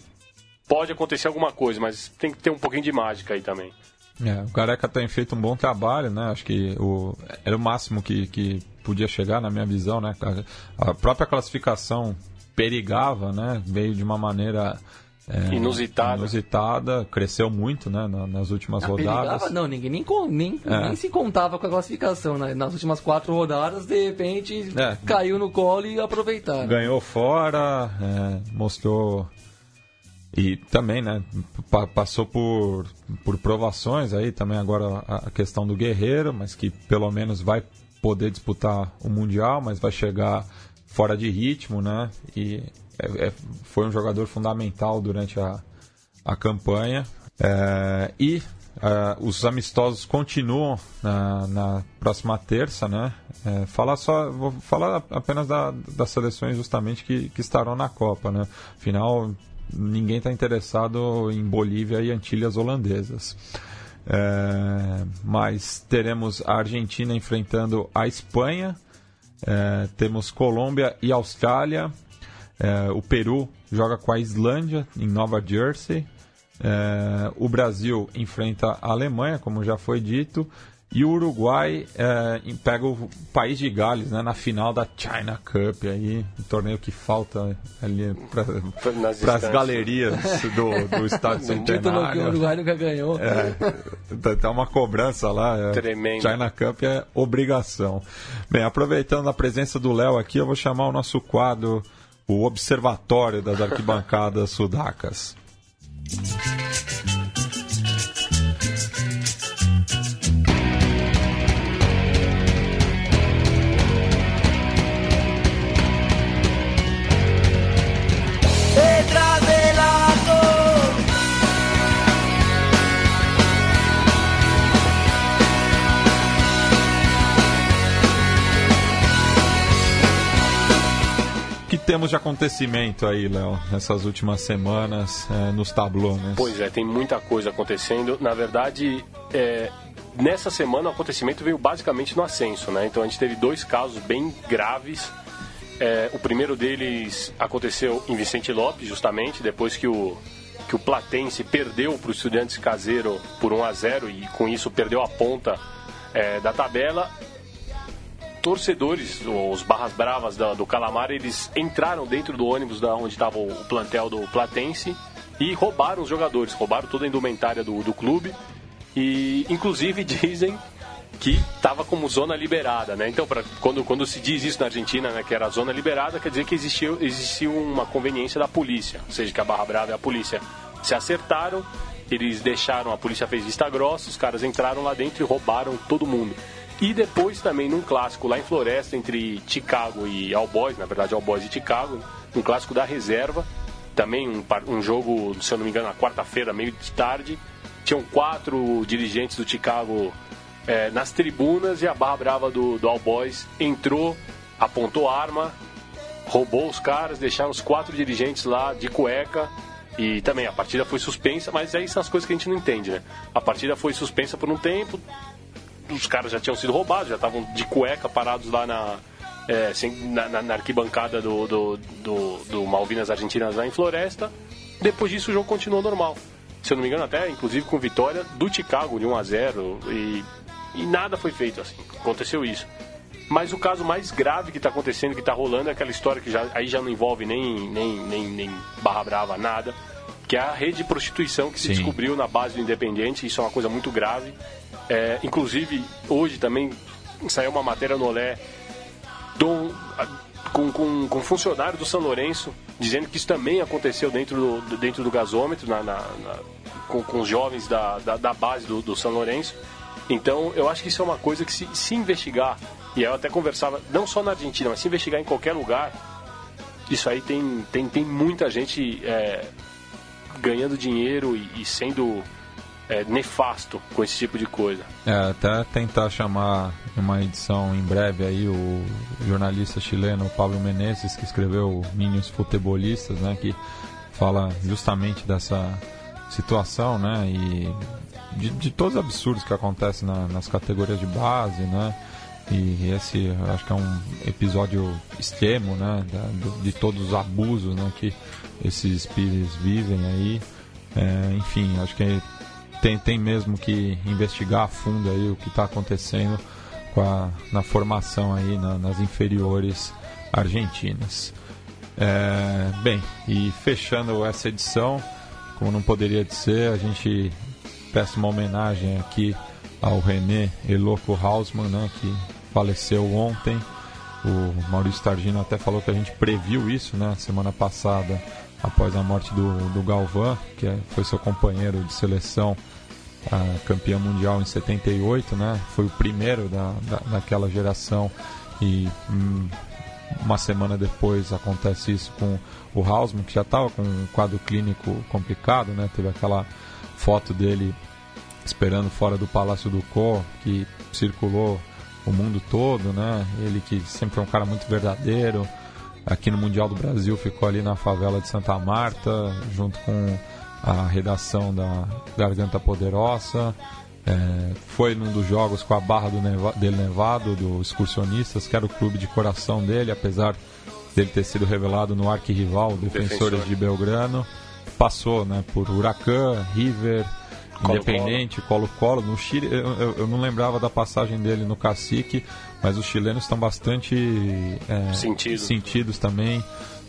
pode acontecer alguma coisa, mas tem que ter um pouquinho de mágica aí também. É, o Careca tem feito um bom trabalho, né? Acho que o, era o máximo que, que podia chegar, na minha visão, né? A, a própria classificação perigava, né? Veio de uma maneira é, inusitada. inusitada, cresceu muito né, nas últimas Ah, rodadas. perigava? Não, ninguém nem, nem, É. nem se contava com a classificação. Né? Nas últimas quatro rodadas, de repente, É. caiu no colo e aproveitaram. Ganhou fora, é, mostrou. E também, né, pa- passou por, por provações aí, também agora a, questão do Guerreiro, mas que pelo menos vai poder disputar o Mundial, mas vai chegar fora de ritmo, né? E é- é- foi um jogador fundamental durante a, a campanha. É, e é, os amistosos continuam na, na próxima terça, né? É, falar só, vou falar apenas da, das seleções justamente que, que estarão na Copa, né? Afinal, ninguém está interessado em Bolívia e Antilhas holandesas. É, mas teremos a Argentina enfrentando a Espanha, é, temos Colômbia e Austrália, é, o Peru joga com a Islândia em Nova Jersey, é, o Brasil enfrenta a Alemanha, como já foi dito, e o Uruguai é, pega o país de Gales né, na final da China Cup, aí, um torneio que falta ali para as galerias do, do Estádio Título que o Centenário. Uruguai nunca ganhou. É, tá- tá uma cobrança lá. É, Tremendo. China Cup é obrigação. Bem, aproveitando a presença do Léo aqui, eu vou chamar o nosso quadro, o Observatório das Arquibancadas Sudacas. De acontecimento aí, Léo, nessas últimas semanas é, nos tablones? Pois é, tem muita coisa acontecendo. Na verdade, é, nessa semana o acontecimento veio basicamente no ascenso, né? Então a gente teve dois casos bem graves. É, o primeiro deles aconteceu em Vicente Lopes, justamente, depois que o, que o Platense perdeu para o Estudiantes Caseiro por 1 a 0 e com isso perdeu a ponta é, da tabela torcedores, os barras bravas da- do Calamar, eles entraram dentro do ônibus da onde estava o, plantel do Platense e roubaram os jogadores, roubaram toda a indumentária do, do clube e inclusive dizem que estava como zona liberada, né? Então, pra, quando, quando se diz isso na Argentina, né, que era zona liberada, quer dizer que existia, existia uma conveniência da polícia, ou seja, que a Barra Brava e a polícia se acertaram, eles deixaram, a polícia fez vista grossa, os caras entraram lá dentro e roubaram todo mundo. E depois também num clássico lá em Floresta entre Chicago e All Boys, na verdade All Boys e Chicago, um clássico da reserva, também um, um jogo, se eu não me engano, na quarta-feira, meio de tarde, tinham quatro dirigentes do Chicago eh, nas tribunas e a barra brava do, do All Boys entrou, apontou arma, roubou os caras, deixaram os quatro dirigentes lá de cueca e também a partida foi suspensa, mas aí são as coisas que a gente não entende, né? A partida foi suspensa por um tempo, os caras já tinham sido roubados, já estavam de cueca parados lá na, é, sem- na, na- na arquibancada do, do, do, do Malvinas Argentinas lá em Floresta. Depois disso o jogo continuou normal. Se eu não me engano, até inclusive com vitória do Chicago de 1 a 0 e, e nada foi feito assim. Aconteceu isso. Mas o caso mais grave que está acontecendo, que está rolando, é aquela história que já, aí já não envolve nem, nem, nem, nem Barra Brava, nada, que é a rede de prostituição que se Sim. descobriu na base do Independente. Isso é uma coisa muito grave. É, inclusive, hoje também saiu uma matéria no Olé com, com, com funcionário do São Lourenço, dizendo que isso também aconteceu dentro do, dentro do gasômetro, na, na, na com, com, os jovens da, da, da base do, do, São Lourenço. Então, eu acho que isso é uma coisa que, se, se investigar, e eu até conversava, não só na Argentina, mas se investigar em qualquer lugar, isso aí tem, tem, tem muita gente é, ganhando dinheiro e, e sendo é, nefasto com esse tipo de coisa. É, até tentar chamar uma edição em breve aí o jornalista chileno Pablo Menezes, que escreveu Ninhos Futebolistas, né, que fala justamente dessa situação, né, e de, de todos os absurdos que acontecem na, nas categorias de base, né, e esse acho que é um episódio extremo, né, de, todos os abusos, né, que esses pires vivem aí. É, enfim, acho que tem, tem mesmo que investigar a fundo aí o que está acontecendo com a, na formação aí na, nas inferiores argentinas. É, bem, e fechando essa edição, como não poderia ser, a gente peça uma homenagem aqui ao René Eloco Hausmann, né, que faleceu ontem. O Maurício Targino até falou que a gente previu isso né, semana passada, após a morte do, do Galvão, que é, foi seu companheiro de seleção a campeã mundial em 78, né? Foi o primeiro da, da, daquela geração e hum, uma semana depois acontece isso com o Hausmann, que já estava com um quadro clínico complicado, né? Teve aquela foto dele esperando fora do Palácio do Cor, que circulou o mundo todo, né? Ele que sempre foi um cara muito verdadeiro, aqui no Mundial do Brasil ficou ali na favela de Santa Marta, junto com a redação da Garganta Poderosa. É, foi num dos jogos com a barra do Neva, dele Nevado, do Excursionistas, que era o clube de coração dele, apesar dele ter sido revelado no arquirrival Defensores Defensor. de Belgrano. Passou né, por Huracan, River, Colo Independente, Colo-Colo. No Chile, eu, eu, eu, não lembrava da passagem dele no Cacique, mas os chilenos estão bastante é, Sentido. sentidos também.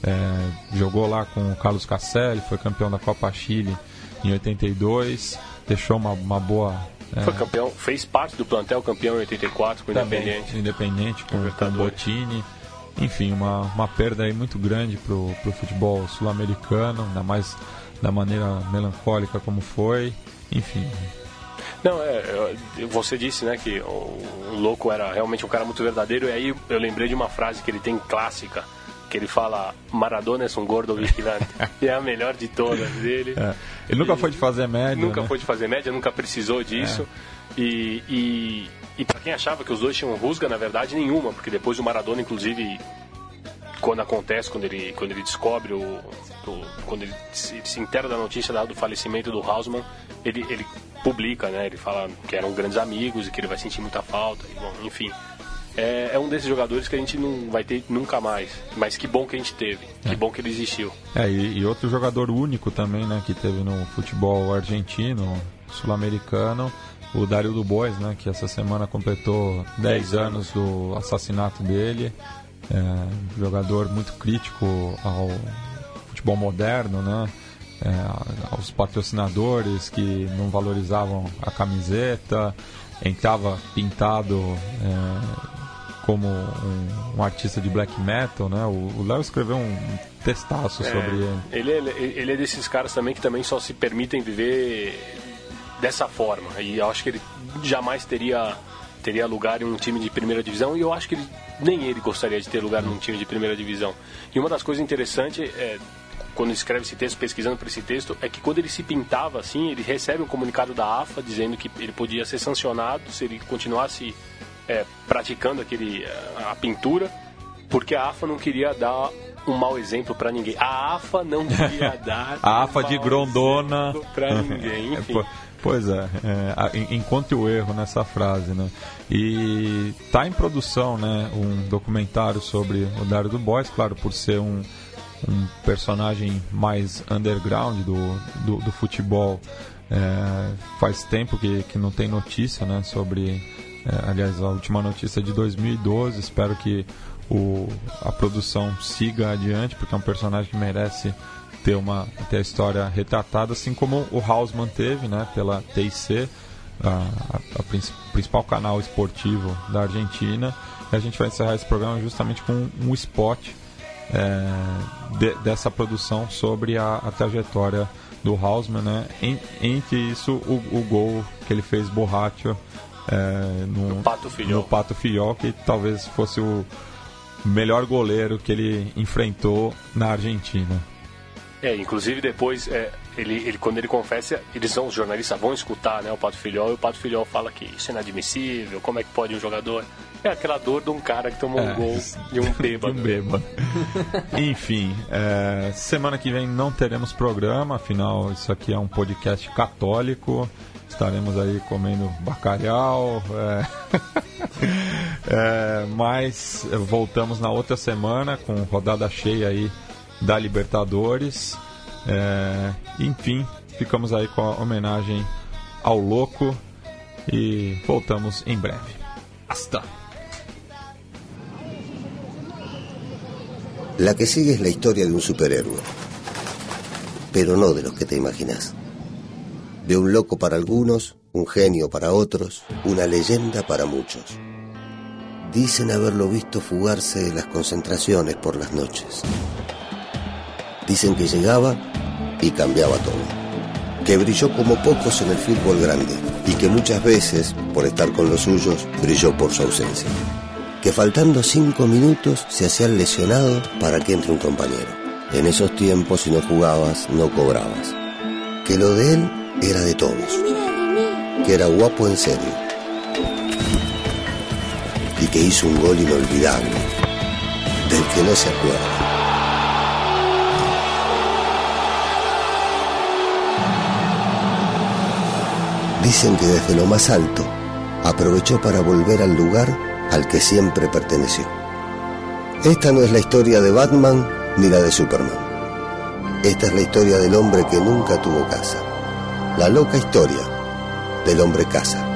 É, jogou lá com o Carlos Casselli, foi campeão da Copa Chile em 82, deixou uma, uma boa. É, foi campeão, fez parte do plantel campeão em 84 com o Independente. Independente, com, com o Bottini. Enfim, uma, uma perda aí muito grande para o futebol sul-americano, ainda mais da maneira melancólica como foi. Enfim, não, é, você disse, né, que o, o Louco era realmente um cara muito verdadeiro, e aí eu lembrei de uma frase que ele tem clássica, que ele fala Maradona é um gordo vigilante. é a melhor de todas dele. É. Ele nunca e, foi de fazer média. Nunca né? foi de fazer média, nunca precisou disso. É. E, e, e para quem achava que os dois tinham rusga, na verdade, nenhuma, porque depois o Maradona, inclusive, quando acontece, quando ele, quando ele descobre o. o quando ele se, se entera da notícia do falecimento do Hausmann, ele, ele publica, né? Ele fala que eram grandes amigos e que ele vai sentir muita falta. E, bom, enfim é, é, um desses jogadores que a gente não vai ter nunca mais. Mas que bom que a gente teve, é. que bom que ele existiu. É, e, e, outro jogador único também, né, que teve no futebol argentino, sul-americano, o Dario Dubois, né, que essa semana completou 10 anos do assassinato dele. É, jogador muito crítico ao futebol moderno, né? É, aos patrocinadores que não valorizavam a camiseta, entrava pintado é, como um, um, artista de black metal, né? O Léo escreveu um testaço é, sobre ele. Ele, ele. Ele é desses caras também que também só se permitem viver dessa forma. E eu acho que ele jamais teria teria lugar em um time de primeira divisão e eu acho que ele, nem ele gostaria de ter lugar num time de primeira divisão. E uma das coisas interessantes é quando escreve esse texto, pesquisando para esse texto, é que quando ele se pintava assim, ele recebe um comunicado da AFA dizendo que ele podia ser sancionado se ele continuasse é, praticando aquele, a pintura, porque a AFA não queria dar um mau exemplo para ninguém. A AFA não queria dar a AFA um de Grondona para ninguém. Enfim. Pois é, é, encontre o erro nessa frase, né? E tá em produção, né, um documentário sobre o Dário do Boys, claro, por ser um, um personagem mais underground do, do, do futebol. É, faz tempo que, que não tem notícia, né, sobre é, aliás, a última notícia é de 2012. Espero que o, a produção siga adiante, porque é um personagem que merece ter, uma, ter a história retratada, assim como o Hausmann teve né, pela TIC, a, a, a principal canal esportivo da Argentina. a gente vai encerrar esse programa justamente com um spot é, de, dessa produção sobre a, a, trajetória do Hausmann, né? Entre isso, o, o gol que ele fez borracho é, no, no, Pato Filhol. no Pato Filhol, que talvez fosse o melhor goleiro que ele enfrentou na Argentina. É, inclusive depois, é, ele, ele, quando ele confessa, eles vão, os jornalistas vão escutar né, o Pato Filhol e o Pato Filhol fala que isso é inadmissível, como é que pode um jogador. É aquela dor de um cara que tomou é, um gol de um bêbado. de um bêbado. Enfim, é, semana que vem não teremos programa, afinal, isso aqui é um podcast católico. Estaremos aí comendo bacalhau. É... é, mas voltamos na outra semana com rodada cheia aí da Libertadores. É, enfim, ficamos aí com a homenagem ao louco e voltamos em breve. Hasta. La que sigue es la historia de un superhéroe, pero no de los que te imaginas. De un loco para algunos, un genio para otros, una leyenda para muchos. Dicen haberlo visto fugarse de las concentraciones por las noches. Dicen que llegaba y cambiaba todo. Que brilló como pocos en el fútbol grande y que muchas veces, por estar con los suyos, brilló por su ausencia. Que faltando cinco minutos se hacía lesionado para que entre un compañero. En esos tiempos si no jugabas, no cobrabas. Que lo de él era de todos. Que era guapo en serio. Y que hizo un gol inolvidable, del que no se acuerda. Dicen que desde lo más alto aprovechó para volver al lugar al que siempre perteneció. Esta no es la historia de Batman ni la de Superman. Esta es la historia del hombre que nunca tuvo casa la loca historia del hombre casa.